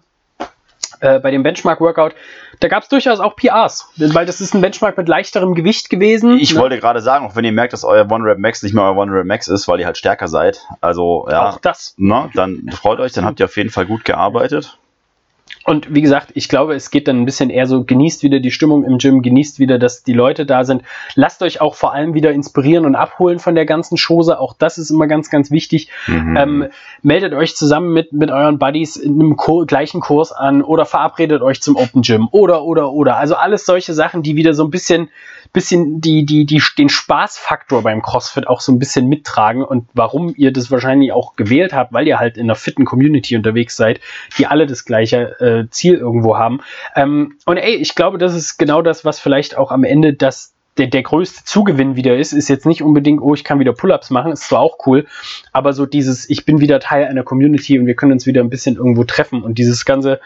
äh, bei dem Benchmark Workout, da gab es durchaus auch PRs, weil das ist ein Benchmark mit leichterem Gewicht gewesen. ich ne? wollte gerade sagen, auch wenn ihr merkt, dass euer One-Rap-Max nicht mehr euer One-Rap-Max ist, weil ihr halt stärker seid, also ja, auch das. na, dann freut euch, dann habt ihr auf jeden Fall gut gearbeitet. Und wie gesagt, ich glaube, es geht dann ein bisschen eher so, genießt wieder die Stimmung im Gym, genießt wieder, dass die Leute da sind. Lasst euch auch vor allem wieder inspirieren und abholen von der ganzen Chose. Auch das ist immer ganz, ganz wichtig. Mhm. Ähm, meldet euch zusammen mit, mit euren Buddies in einem Kur gleichen Kurs an oder verabredet euch zum Open Gym oder, oder, oder. Also alles solche Sachen, die wieder so ein bisschen, bisschen die, die, die, den Spaßfaktor beim CrossFit auch so ein bisschen mittragen und warum ihr das wahrscheinlich auch gewählt habt, weil ihr halt in einer fitten Community unterwegs seid, die alle das gleiche äh, Ziel irgendwo haben. Ähm, und ey, ich glaube, das ist genau das, was vielleicht auch am Ende das der, der größte Zugewinn wieder ist, ist jetzt nicht unbedingt, oh, ich kann wieder Pull-ups machen, ist zwar auch cool, aber so dieses, ich bin wieder Teil einer Community und wir können uns wieder ein bisschen irgendwo treffen und dieses ganze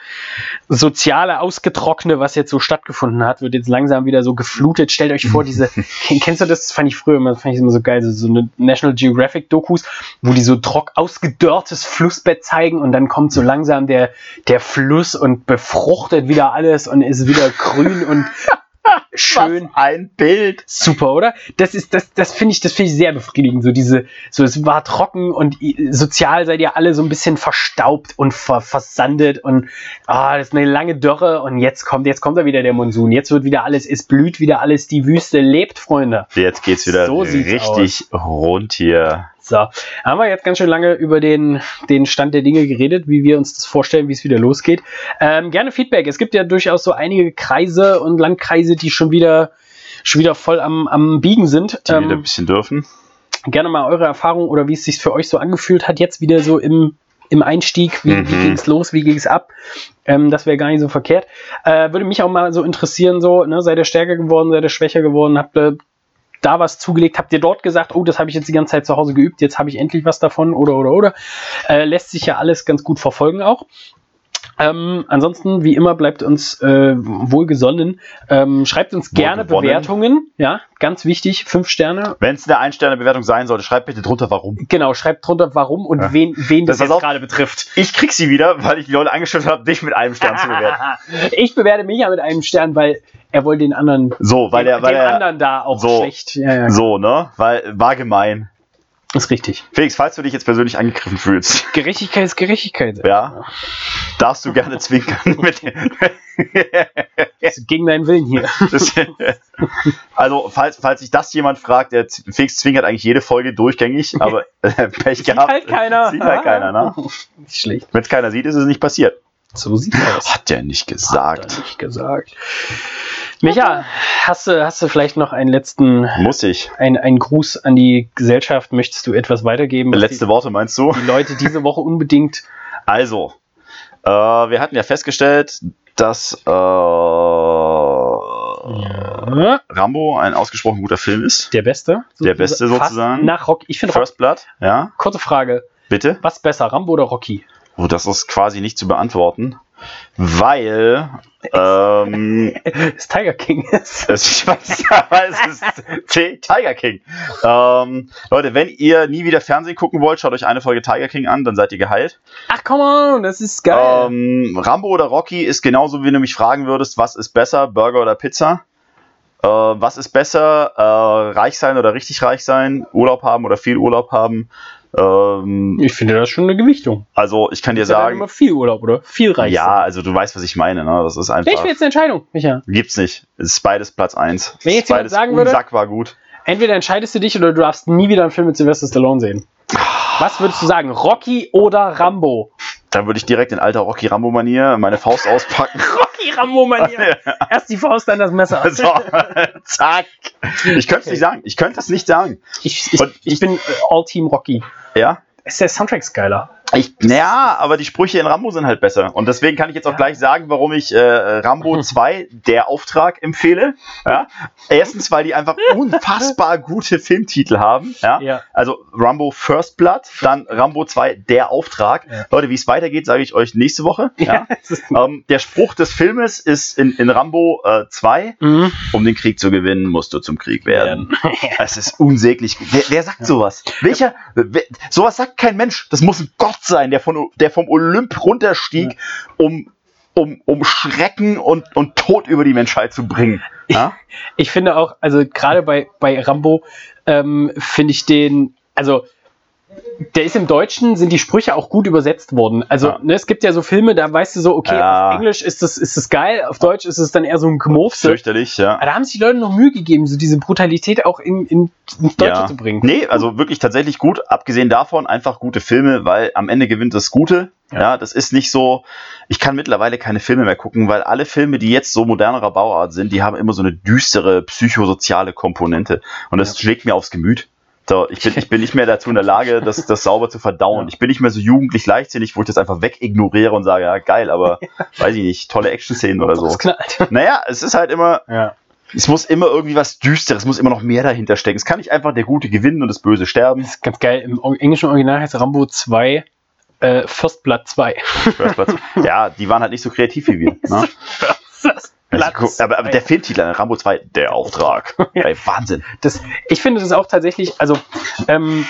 soziale Ausgetrockne, was jetzt so stattgefunden hat, wird jetzt langsam wieder so geflutet. Stellt euch vor, diese, kennst du das? Das fand ich früher immer, fand ich immer so geil, so, so eine National Geographic Dokus, wo die so trock ausgedörrtes Flussbett zeigen und dann kommt so langsam der, der Fluss und befruchtet wieder alles und ist wieder grün und schön. Was ein Bild. Super, oder? Das ist, das, das finde ich, das finde ich sehr befriedigend. So diese, so es war trocken und sozial seid ihr alle so ein bisschen verstaubt und ver, versandet und ah, das ist eine lange Dürre und jetzt kommt, jetzt kommt da wieder der Monsun. Jetzt wird wieder alles, es blüht wieder alles, die Wüste lebt, Freunde. Jetzt geht's wieder So richtig rund hier. So, haben wir jetzt ganz schön lange über den, den Stand der Dinge geredet, wie wir uns das vorstellen, wie es wieder losgeht. Ähm, gerne Feedback. Es gibt ja durchaus so einige Kreise und Landkreise, die schon wieder, schon wieder voll am, am Biegen sind. Die Ähm, wieder ein bisschen dürfen. gerne mal eure Erfahrung oder wie es sich für euch so angefühlt hat, jetzt wieder so im, im Einstieg. Wie, Mhm. wie ging es los, wie ging es ab? Ähm, das wäre gar nicht so verkehrt. Äh, würde mich auch mal so interessieren, so, ne, seid ihr stärker geworden, seid ihr schwächer geworden, habt ihr da was zugelegt? Habt ihr dort gesagt, oh, das habe ich jetzt die ganze Zeit zu Hause geübt, jetzt habe ich endlich was davon oder oder oder? Äh, lässt sich ja alles ganz gut verfolgen auch. Ähm, ansonsten, wie immer, bleibt uns äh, wohlgesonnen. Ähm, schreibt uns gerne. Bewertungen. Ja, ganz wichtig. Fünf Sterne. Wenn es eine Ein-Sterne-Bewertung sein sollte, schreibt bitte drunter, warum. Genau, schreibt drunter, warum und Ja. wen, wen das, Das jetzt gerade betrifft. Ich krieg sie wieder, weil ich die Leute eingestellt habe, dich mit einem Stern zu bewerten. ich bewerte mich ja mit einem Stern, weil er wollte den anderen, So, weil dem, der, weil dem der, anderen da auch so. schlecht. Ja, ja, so, ne? Weil, war gemein. Ist richtig. Felix, falls du dich jetzt persönlich angegriffen fühlst, Gerechtigkeit ist Gerechtigkeit. ja, darfst du gerne zwinkern Das gegen deinen Willen hier. das, Also, falls, falls sich das jemand fragt, der Felix zwinkert eigentlich jede Folge durchgängig, aber äh, Pech Sieht gehabt. halt keiner. Sieht halt keiner, ne? Nicht schlecht. Wenn es keiner sieht, ist es nicht passiert. So sieht aus. Hat der nicht Hat er gesagt. nicht gesagt. Micha, hast du, hast du vielleicht noch einen letzten, Muss ich. einen, einen Gruß an die Gesellschaft? Möchtest du etwas weitergeben? Letzte Worte meinst du? die, die Leute diese Woche unbedingt. Also, äh, wir hatten ja festgestellt, dass äh, Ja, Rambo ein ausgesprochen guter Film ist. der Beste. Der Beste sozusagen. Nach Rocky. Ich finde. First Blood, ja, Kurze Frage. bitte. Was besser, Rambo oder Rocky? Oh, das ist quasi nicht zu beantworten, weil ähm, Das Tiger King ist. es, ich weiß, aber es ist Tiger King. Ähm, Leute, wenn ihr nie wieder Fernsehen gucken wollt, schaut euch eine Folge Tiger King an, dann seid ihr geheilt. Ach, come on, das ist geil. Ähm, Rambo oder Rocky ist genauso, wie du mich fragen würdest, was ist besser, Burger oder Pizza? Äh, was ist besser, äh, reich sein oder richtig reich sein, Urlaub haben oder viel Urlaub haben? Ähm, ich finde das schon eine Gewichtung. also ich kann dir sagen, immer viel Urlaub, oder? Viel reich. ja, also du weißt, was ich meine. Ne? Das ist einfach. Ich will jetzt eine Entscheidung, Micha. Gibt's nicht. Es ist beides Platz 1. Wenn jetzt jemand beides sagen würde- unsagbar gut. Entweder entscheidest du dich oder du darfst nie wieder einen Film mit Sylvester Stallone sehen. Was würdest du sagen? Rocky oder Rambo? Dann würde ich direkt in alter Rocky Rambo Manier meine Faust auspacken. Rocky Rambo, Mann. Erst die Faust, dann das Messer. so, zack. Ich könnte es nicht sagen. Ich könnte es nicht sagen. Ich, ich, ich bin All-Team Rocky. Ja. Ist der Soundtrack geiler? Ich, ja, aber die Sprüche in Rambo sind halt besser. Und deswegen kann ich jetzt auch gleich sagen, warum ich äh, Rambo 2, der Auftrag, empfehle. Ja? Erstens, weil die einfach unfassbar gute Filmtitel haben. Ja? Ja. Also Rambo First Blood, dann Rambo 2, der Auftrag. Ja. Leute, wie es weitergeht, sage ich euch nächste Woche. Ja? Ähm, der Spruch des Filmes ist in, in Rambo äh, 2, Mhm. um den Krieg zu gewinnen, musst du zum Krieg werden. Es ist unsäglich. Wer, wer sagt sowas? Welcher? Wer, sowas sagt kein Mensch. Das muss ein Gott sein, der, von, der vom Olymp runterstieg, um, um, um Schrecken und, und Tod über die Menschheit zu bringen. Ja? Ich finde auch, also gerade bei, bei Rambo ähm, finde ich den, also der ist im Deutschen, sind die Sprüche auch gut übersetzt worden. Also Ja. ne, es gibt ja so Filme, da weißt du so, okay, Ja. auf Englisch ist das, ist das geil, auf Deutsch ist es dann eher so ein Gemurfse. Fürchterlich, ja. Aber da haben sich die Leute noch Mühe gegeben, so diese Brutalität auch in, in, ins Deutsche Ja. zu bringen. Nee, also wirklich tatsächlich gut. Abgesehen davon einfach gute Filme, weil am Ende gewinnt das Gute. Ja. Ja. das ist nicht so. Ich kann mittlerweile keine Filme mehr gucken, weil alle Filme, die jetzt so modernerer Bauart sind, die haben immer so eine düstere psychosoziale Komponente. Und das schlägt mir aufs Gemüt. So, ich, bin, ich bin nicht mehr dazu in der Lage, das, das sauber zu verdauen. Ja. Ich bin nicht mehr so jugendlich leichtsinnig, wo ich das einfach wegignoriere und sage, ja, geil, aber weiß ich nicht, tolle Action-Szenen oder so. Das knallt. Naja, es ist halt immer, Ja. es muss immer irgendwie was Düsteres, es muss immer noch mehr dahinter stecken. Es kann nicht einfach der Gute gewinnen und das Böse sterben. Das ist ganz geil. Im englischen Original heißt Rambo 2 äh, First Blood 2. First ja, die waren halt nicht so kreativ wie wir. Ne? Also, guck, aber, aber der Filmtitel, Rambo 2, der Auftrag. Ey, Wahnsinn. Das, ich finde das auch tatsächlich, also ähm,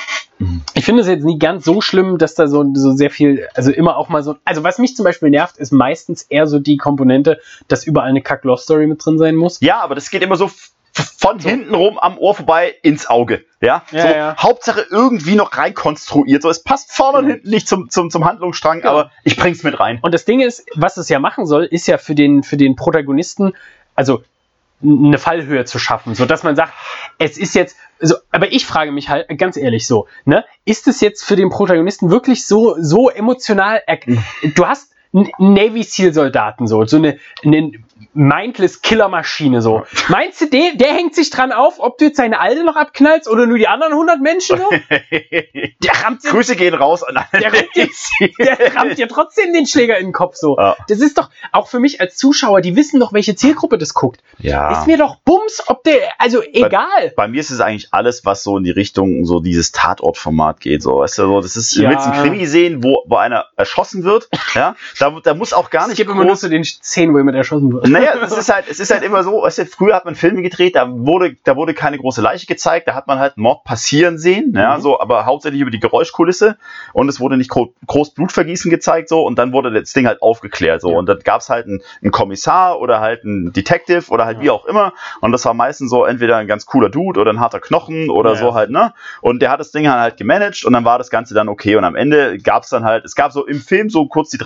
ich finde es jetzt nie ganz so schlimm, dass da so, so sehr viel, also immer auch mal so, also was mich zum Beispiel nervt, ist meistens eher so die Komponente, dass überall eine Kack-Love-Story mit drin sein muss. Ja, aber das geht immer so von hinten rum am Ohr vorbei ins Auge. Ja, Ja, so, ja. Hauptsache irgendwie noch reinkonstruiert. So, es passt vorne und Genau. hinten nicht zum, zum, zum Handlungsstrang, Genau. aber ich bring's mit rein. Und das Ding ist, was es ja machen soll, ist ja für den, für den Protagonisten, also eine Fallhöhe zu schaffen, so dass man sagt, es ist jetzt, so, aber ich frage mich halt ganz ehrlich so, ne, ist es jetzt für den Protagonisten wirklich so, so emotional? Er, du hast Navy Seal Soldaten so, so eine, eine mindless Killermaschine so. Meinst du, der, der hängt sich dran auf, ob du jetzt seine Alte noch abknallst oder nur die anderen 100 Menschen so? Der rammt dir Grüße gehen raus an alle. Der rennt jetzt- der rammt dir trotzdem den Schläger in den Kopf so. Ja. Das ist doch, auch für mich als Zuschauer, die wissen doch, welche Zielgruppe das guckt. Ja. Ist mir doch Bums, ob der, also egal. Bei mir ist es eigentlich alles, was so in die Richtung so dieses Tatortformat geht. So, weißt du, so, das ist, Ja. willst einen Krimi sehen, wo, wo einer erschossen wird, ja, Da, da muss auch gar Es nicht gibt immer nur so den Szenen, wo jemand erschossen wird. Naja, es ist halt, es ist halt immer so, weißt du, früher hat man Filme gedreht, da wurde, da wurde keine große Leiche gezeigt, da hat man halt Mord passieren sehen, ja, Mhm. so, aber hauptsächlich über die Geräuschkulisse und es wurde nicht gro groß Blutvergießen gezeigt, so, und dann wurde das Ding halt aufgeklärt, so, Ja. und dann gab's halt einen, einen Kommissar oder halt einen Detective oder halt wie auch immer und das war meistens so entweder ein ganz cooler Dude oder ein harter Knochen oder Ja. so halt, ne, und der hat das Ding halt gemanagt und dann war das Ganze dann okay und am Ende gab's dann halt, es gab so im Film so kurz die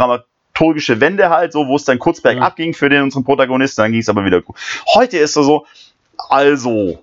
dramaturgische Wende halt, so, wo es dann kurz bergab ging für den unseren Protagonisten, dann ging es aber wieder gut. Heute ist es so, also,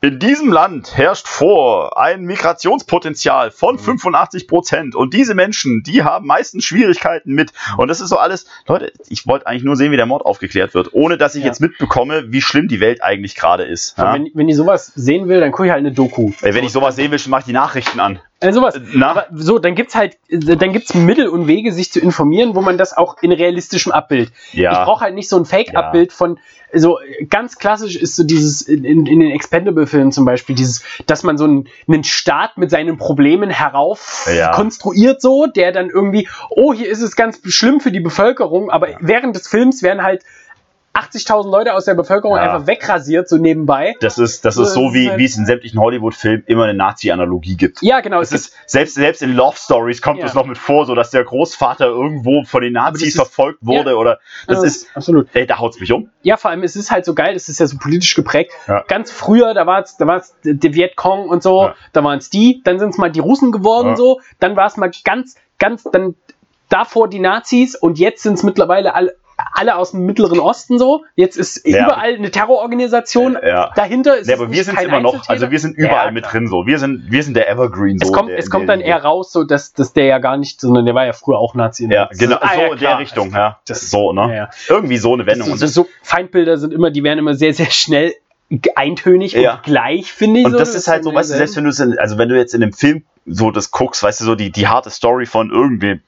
in diesem Land herrscht vor ein Migrationspotenzial von 85 Prozent und diese Menschen, die haben meistens Schwierigkeiten mit und das ist so alles, Leute, ich wollte eigentlich nur sehen, wie der Mord aufgeklärt wird, ohne dass ich Ja. jetzt mitbekomme, wie schlimm die Welt eigentlich gerade ist. Ja? Wenn, wenn ich sowas sehen will, dann gucke ich halt eine Doku. Ey, Wenn ich sowas sehen will, mache ich die Nachrichten an. Äh, sowas. Na? Aber so, dann gibt's halt, äh, dann gibt's Mittel und Wege, sich zu informieren, wo man das auch in realistischem Abbild. Ja. Ich brauche halt nicht so ein Fake-Abbild von, so äh, ganz klassisch ist so dieses, in, in in den Expendable-Filmen zum Beispiel, dieses, dass man so einen, einen Staat mit seinen Problemen herauf Ja. konstruiert, so, der dann irgendwie, oh, hier ist es ganz schlimm für die Bevölkerung, aber während des Films werden halt 80.000 Leute aus der Bevölkerung Ja. einfach wegrasiert, so nebenbei. Das ist, das ist so, wie, halt- wie es in sämtlichen Hollywood-Filmen immer eine Nazi-Analogie gibt. Ja, genau. Es ist, selbst, selbst in Love Stories kommt Ja. es noch mit vor, so dass der Großvater irgendwo von den Nazis verfolgt wurde Ja. oder das Ja, ist, absolut. ey, da haut's mich um. Ja, vor allem, es ist halt so geil, es ist ja so politisch geprägt. Ja. Ganz früher, da war es da war's der Vietcong und so, Ja. da waren es die, dann sind es mal die Russen geworden, Ja. so, dann war es mal ganz, ganz, dann davor die Nazis und jetzt sind es mittlerweile alle, alle aus dem Mittleren Osten so. Jetzt ist Ja. überall eine Terrororganisation Ja. dahinter. Ist es aber wir sind immer noch, also wir sind überall Ja, mit drin so. Wir sind, wir sind der Evergreen so. Es kommt, der, es kommt der, dann eher raus, so dass, dass der ja gar nicht, sondern der war ja früher auch Nazi. Ja, genau, Ah, so ja, in der. Richtung, ja. Das ist so, ne? Ja, ja. Irgendwie so eine Wendung. So, Und so, so Feindbilder sind immer, die werden immer sehr, sehr schnell eintönig Ja. und gleich, finde ich. Und das ist halt so, weißt du, selbst wenn du es, also wenn du jetzt in einem Film so das guckst, weißt du, so die, die harte Story von irgendwem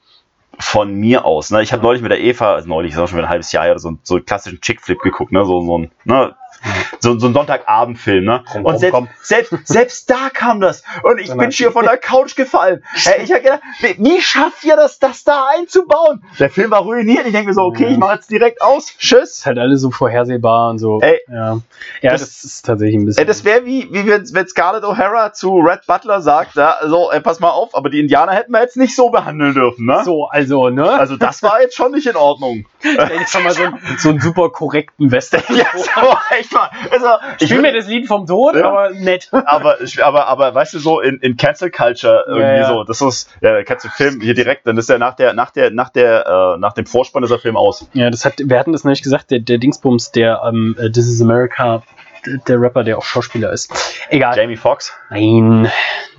von mir aus, ne? Ich habe neulich mit der Eva, also neulich ist auch schon wieder ein halbes Jahr her, so, so einen klassischen Chick-Flip geguckt, ne? So, so ein, ne? So, so ein Sonntagabendfilm, ne? Komm, Und selbst, komm. selbst, selbst da kam das. Und ich bin schier von der Couch gefallen. Ey, ich hab gedacht, wie, schafft ihr das, das da einzubauen? Der Film war ruiniert. Ich denke mir so, okay, ich mache jetzt direkt aus. Tschüss. ist halt alles so vorhersehbar und so. Ey. ja, ja das, Das- ist tatsächlich ein bisschen. Ey, das wäre wie, wie wenn, wenn Scarlett O'Hara zu Red Butler sagt, ja, so, ey, pass mal auf, aber die Indianer hätten wir jetzt nicht so behandeln dürfen, ne? so, also, ne? Also das war jetzt schon nicht in Ordnung. ich sag mal so, einen- so einen super korrekten Western. Ja, so, echt mal. Also, ich Spiel mir will, das Lied vom Tod, Ja. aber nett. aber, aber, aber, weißt du, so in, in Cancel Culture irgendwie Ja, ja. so, das ist, ja, kannst du Film hier direkt, dann ist der nach der, nach der, nach der, äh, nach dem Vorspann ist der Film aus. Ja, das hat, wir hatten das nämlich gesagt, der, der Dingsbums, der ähm, äh, This is America, der, Rapper, der auch Schauspieler ist. Egal. Jamie Foxx. Nein.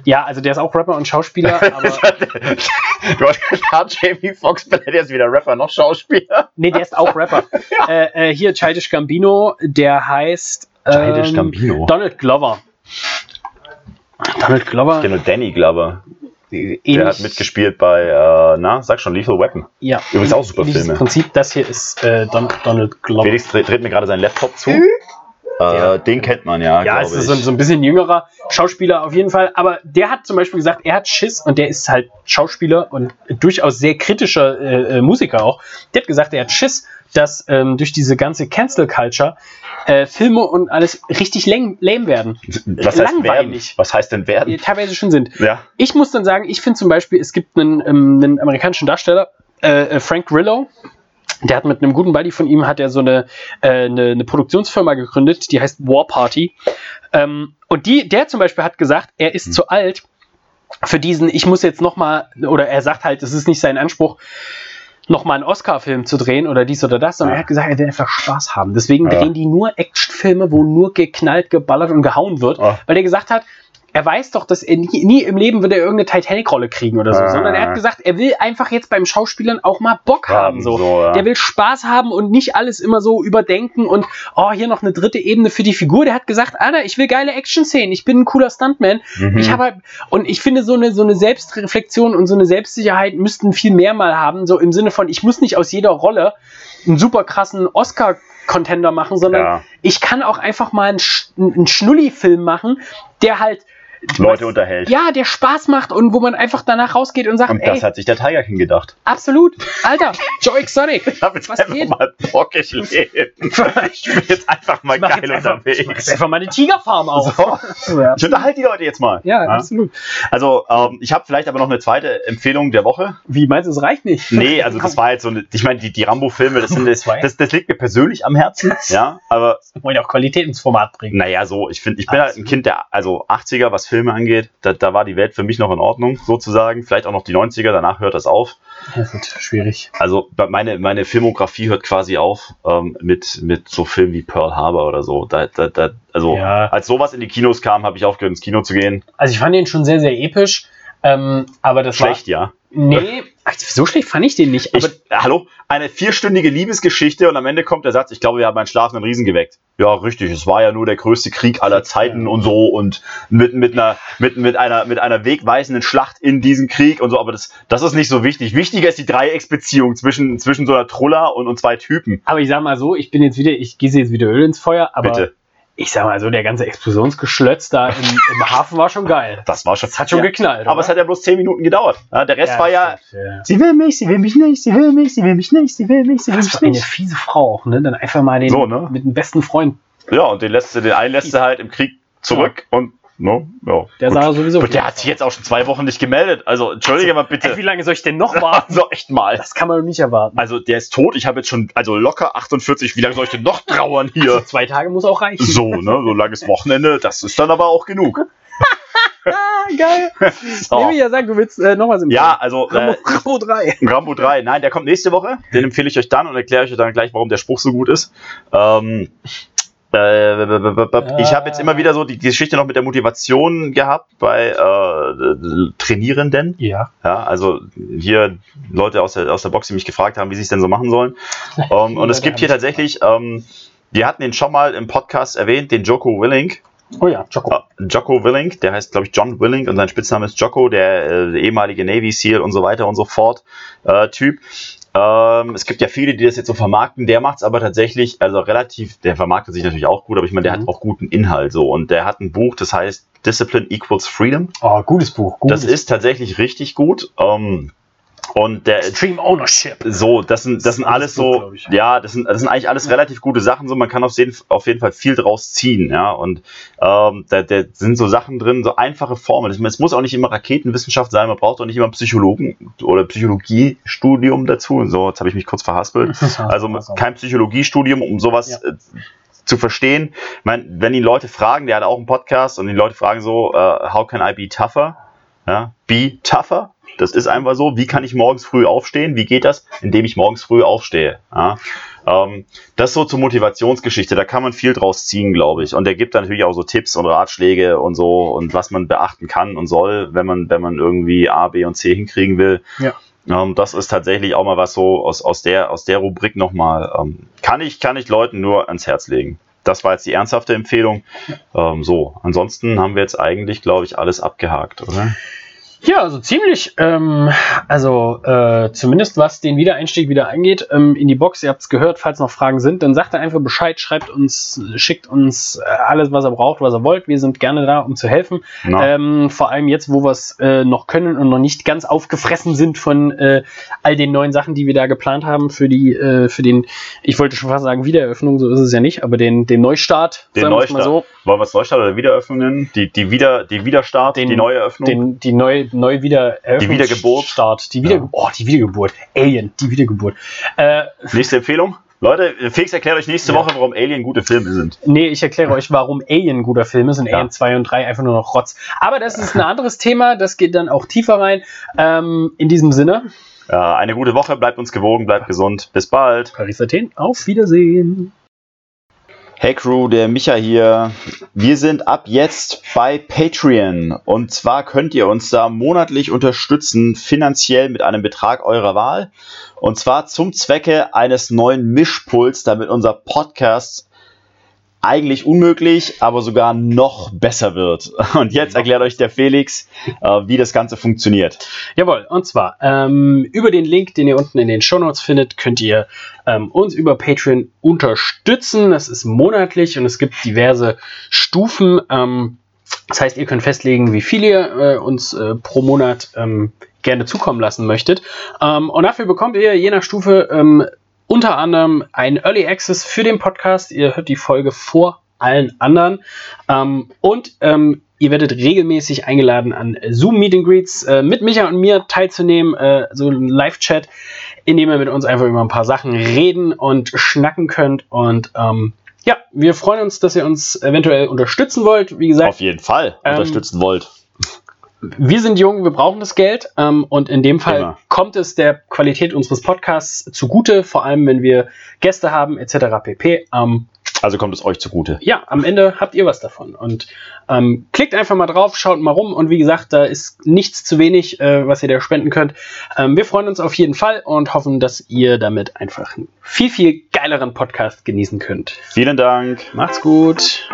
Ja, also der ist auch Rapper und Schauspieler, aber. du hast gesagt, Jamie Foxx, der ist weder Rapper noch Schauspieler. Nee, der ist auch Rapper. äh, äh, hier Childish Gambino, der heißt Childish ähm, Gambino? Donald Glover. Donald Glover. Ich kenne nur Danny Glover. ähnlich, Der hat mitgespielt bei, äh, na, sag schon, Lethal Weapon. Ja. Übrigens auch super Filme. Prinzip, das hier ist äh, Don, Donald Glover. Felix dreht, dreht mir gerade seinen Laptop zu. Äh, den kennt man ja, Ja, es ist so, ein- so ein bisschen jüngerer Schauspieler auf jeden Fall. Aber der hat zum Beispiel gesagt, er hat Schiss und der ist halt Schauspieler und durchaus sehr kritischer äh, äh, Musiker auch. Der hat gesagt, er hat Schiss, dass ähm, durch diese ganze Cancel Culture äh, Filme und alles richtig lame, werden. Was heißt werden? langweilig. Was heißt denn Die werden? teilweise schon sind. Ja. Ich muss dann sagen, ich finde zum Beispiel, es gibt einen, ähm, einen amerikanischen Darsteller, äh, äh, Frank Grillo. Der hat mit einem guten Buddy von ihm hat er so eine, äh, eine, eine Produktionsfirma gegründet, die heißt War Party. Ähm, und die, der zum Beispiel hat gesagt, er ist zu alt für diesen, ich muss jetzt nochmal, oder er sagt halt, es ist nicht sein Anspruch, nochmal einen Oscar-Film zu drehen oder dies oder das, sondern Ja. er hat gesagt, er will einfach Spaß haben. Deswegen Ja. drehen die nur Actionfilme, wo nur geknallt, geballert und gehauen wird, Ah. weil er gesagt hat, er weiß doch, dass er nie, nie im Leben wird er irgendeine Titanic-Rolle kriegen oder so, Ah. sondern er hat gesagt, er will einfach jetzt beim Schauspielern auch mal Bock haben. So. so, ja. Der will Spaß haben und nicht alles immer so überdenken und oh, hier noch eine dritte Ebene für die Figur. Der hat gesagt, Alter, ich will geile Action-Szenen, ich bin ein cooler Stuntman. Mhm. Ich habe halt, und ich finde, so eine, so eine Selbstreflexion und so eine Selbstsicherheit müssten viel mehr mal haben, so im Sinne von, ich muss nicht aus jeder Rolle einen super krassen Oscar-Contender machen, sondern Ja. ich kann auch einfach mal einen, Sch einen Schnulli-Film machen, der halt Leute unterhält. Ja, der Spaß macht und wo man einfach danach rausgeht und sagt, Und das ey, hat sich der Tiger King gedacht. absolut, Alter, Joe Exotic, Ich habe jetzt Was einfach geht? mal Bock, ich lebe. Ich bin jetzt einfach mal geil einfach, ich mach jetzt unterwegs. einfach mal eine Tigerfarm auf. So. Ja, Ich unterhalte die Leute jetzt mal. ja, absolut. Also, ähm, ich habe vielleicht aber noch eine zweite Empfehlung der Woche. Wie meinst du, es reicht nicht? Nee, also das war jetzt so eine, ich meine, die, die Rambo-Filme, das, sind- das, das, das liegt mir persönlich am Herzen, ja, aber Wollen ja auch Qualität ins Format bringen. naja, so, ich finde, ich bin halt ein Kind der, also 80er, was Filme angeht, da, da war die Welt für mich noch in Ordnung, sozusagen, vielleicht auch noch die 90er, danach hört das auf. Das wird schwierig. Also meine, meine Filmografie hört quasi auf ähm, mit, mit so Filmen wie Pearl Harbor oder so. Da, da, da, also Ja. als sowas in die Kinos kam, habe ich aufgehört ins Kino zu gehen. Also ich fand den schon sehr, sehr episch. Ähm, aber das Schlecht, ja. Nee, so schlecht fand ich den nicht. Ich, Aber hallo, eine vierstündige Liebesgeschichte und am Ende kommt der Satz, ich glaube, wir haben einen schlafenden Riesen geweckt. Ja, richtig, es war ja nur der größte Krieg aller Zeiten und so und mit, mit, einer, mit, mit, einer, mit einer wegweisenden Schlacht in diesem Krieg und so, aber das, das ist nicht so wichtig. Wichtiger ist die Dreiecksbeziehung zwischen, zwischen so einer Truller und, und zwei Typen. Aber ich sag mal so, ich bin jetzt wieder, ich gieße jetzt wieder Öl ins Feuer, aber Bitte. Ich sag mal so, der ganze Explosionsgeschlötz da im, im Hafen war schon geil. Das war schon. Das hat schon ja. geknallt. Aber es hat ja bloß zehn Minuten gedauert. Ja, der Rest war ja. stimmt, ja. Sie will mich, sie will mich nicht, sie will mich, sie will mich nicht, sie will mich, sie will Das mich war eine nicht. fiese Frau auch, ne? Dann einfach mal den So, ne? mit dem besten Freund. Ja, und den lässt sie, den einen lässt sie halt im Krieg zurück und no, ja. Der gut. sah sowieso. Und der hat sich jetzt auch schon zwei Wochen nicht gemeldet. Also, entschuldige mal bitte. Ey, wie lange soll ich denn noch warten? Also, echt mal. Das kann man doch nicht erwarten. Also, der ist tot. Ich habe jetzt schon, also locker 48. Wie lange soll ich denn noch trauern hier? Also zwei Tage muss auch reichen. So, ne, so langes Wochenende, das ist dann aber auch genug. Geil. So. Nee, wie ja sagen, du willst äh, noch was im Ja, also, Rambo, äh, Rambo 3. Rambo 3, nein, der kommt nächste Woche. Den empfehle ich euch dann und erkläre ich euch dann gleich, warum der Spruch so gut ist. Ähm, äh, ich habe jetzt immer wieder so die, die Geschichte noch mit der Motivation gehabt bei äh, Trainierenden. Ja. Ja, also hier Leute aus der, aus der Box, die mich gefragt haben, wie sie es denn so machen sollen. Ähm, und es gibt hier tatsächlich, ähm, wir hatten den schon mal im Podcast erwähnt, den Joko Willink. Oh ja, Choco. Äh, Jocko Willink, der heißt, glaube ich, John Willink und sein Spitzname ist Jocko, der, äh, ehemalige Navy SEAL und so weiter und so fort äh, Typ. Ähm, es gibt ja viele, die das jetzt so vermarkten. Der macht es aber tatsächlich, also relativ, der vermarktet sich natürlich auch gut, aber ich meine, der Mhm. hat auch guten Inhalt so. Und der hat ein Buch, das heißt Discipline Equals Freedom. Oh, gutes Buch. Gutes Das ist tatsächlich richtig gut. Ähm, und der, Stream Ownership. so, das sind, das sind alles so, ja, das sind, das sind eigentlich alles relativ gute Sachen, so, man kann auf jeden, auf jeden Fall viel draus ziehen, ja, und ähm, da, da sind so Sachen drin, so einfache Formeln. Ich meine, Es muss auch nicht immer Raketenwissenschaft sein, man braucht auch nicht immer Psychologen oder Psychologiestudium dazu, so, jetzt habe ich mich kurz verhaspelt. Also kein Psychologiestudium, um sowas Ja. äh, zu verstehen. Ich meine, wenn ihn Leute fragen, der hat auch einen Podcast und die Leute fragen so, äh, how can I be tougher? Ja, be tougher. Das ist einfach so. Wie kann ich morgens früh aufstehen? Wie geht das? Indem ich morgens früh aufstehe. Ja, ähm, das so zur Motivationsgeschichte. Da kann man viel draus ziehen, glaube ich. Und er gibt dann natürlich auch so Tipps und Ratschläge und so und was man beachten kann und soll, wenn man, wenn man irgendwie A, B und C hinkriegen will. Ja. Ähm, das ist tatsächlich auch mal was so aus, aus, der, aus der Rubrik nochmal. Ähm, kann, ich, kann ich Leuten nur ans Herz legen. Das war jetzt die ernsthafte Empfehlung. Ähm, so, ansonsten haben wir jetzt eigentlich, glaube ich, alles abgehakt, oder? Ja, also ziemlich, ähm, also äh, zumindest was den Wiedereinstieg wieder angeht, ähm, in die Box, ihr habt es gehört, falls noch Fragen sind, dann sagt er einfach Bescheid, schreibt uns, schickt uns äh, alles, was er braucht, was er wollt. Wir sind gerne da, um zu helfen. Ähm, vor allem jetzt, wo wir es äh, noch können und noch nicht ganz aufgefressen sind von äh, all den neuen Sachen, die wir da geplant haben für die, äh, für den, ich wollte schon fast sagen Wiedereröffnung, so ist es ja nicht, aber den, den Neustart, Den sagen Neustart. wollen wir es Neustart oder Wiedereröffnung nennen? Die, die, Wieder, die Wiederstart, Den- die Neueröffnung? den, die neu, neu wieder Die Wiedergeburt. Start, die, wieder, Ja. oh, die Wiedergeburt. Alien, die Wiedergeburt. Äh, Nächste Empfehlung? Leute, Felix erklärt euch nächste Ja. Woche, warum Alien gute Filme sind. nee, ich erkläre euch, warum Alien guter Film ist und Ja. Alien 2 und 3 einfach nur noch Rotz. Aber das ist ein anderes Thema, das geht dann auch tiefer rein. Ähm, in diesem Sinne, Ja, eine gute Woche, bleibt uns gewogen, bleibt gesund. Bis bald. Paris Athen, auf Wiedersehen. Hey Crew, der Micha hier. Wir sind ab jetzt bei Patreon. Und zwar könnt ihr uns da monatlich unterstützen, finanziell mit einem Betrag eurer Wahl. Und zwar zum Zwecke eines neuen Mischpuls, damit unser Podcast eigentlich unmöglich, aber sogar noch besser wird. Und jetzt erklärt euch der Felix, äh, wie das Ganze funktioniert. Jawohl, und zwar ähm, über den Link, den ihr unten in den Shownotes findet, könnt ihr ähm, uns über Patreon unterstützen. Das ist monatlich und es gibt diverse Stufen. Ähm, Das heißt, ihr könnt festlegen, wie viel ihr äh, uns äh, pro Monat ähm, gerne zukommen lassen möchtet. Ähm, und dafür bekommt ihr je nach Stufe ähm, unter anderem ein Early Access für den Podcast. Ihr hört die Folge vor allen anderen. Ähm, und ähm, ihr werdet regelmäßig eingeladen, an Zoom Meet and Greets äh, mit Micha und mir teilzunehmen, äh, so ein Live-Chat, in dem ihr mit uns einfach über ein paar Sachen reden und schnacken könnt. Und ähm, ja, wir freuen uns, dass ihr uns eventuell unterstützen wollt. Wie gesagt, Auf jeden Fall Ähm, unterstützen wollt. Wir sind jung, wir brauchen das Geld ähm, und in dem Fall Immer. kommt es der Qualität unseres Podcasts zugute, vor allem wenn wir Gäste haben etc. pp. Ähm, Also kommt es euch zugute. ja, am Ende habt ihr was davon und ähm, klickt einfach mal drauf, schaut mal rum und wie gesagt, da ist nichts zu wenig, äh, was ihr da spenden könnt. Ähm, wir freuen uns auf jeden Fall und hoffen, dass ihr damit einfach einen viel, viel geileren Podcast genießen könnt. Vielen Dank. Macht's gut.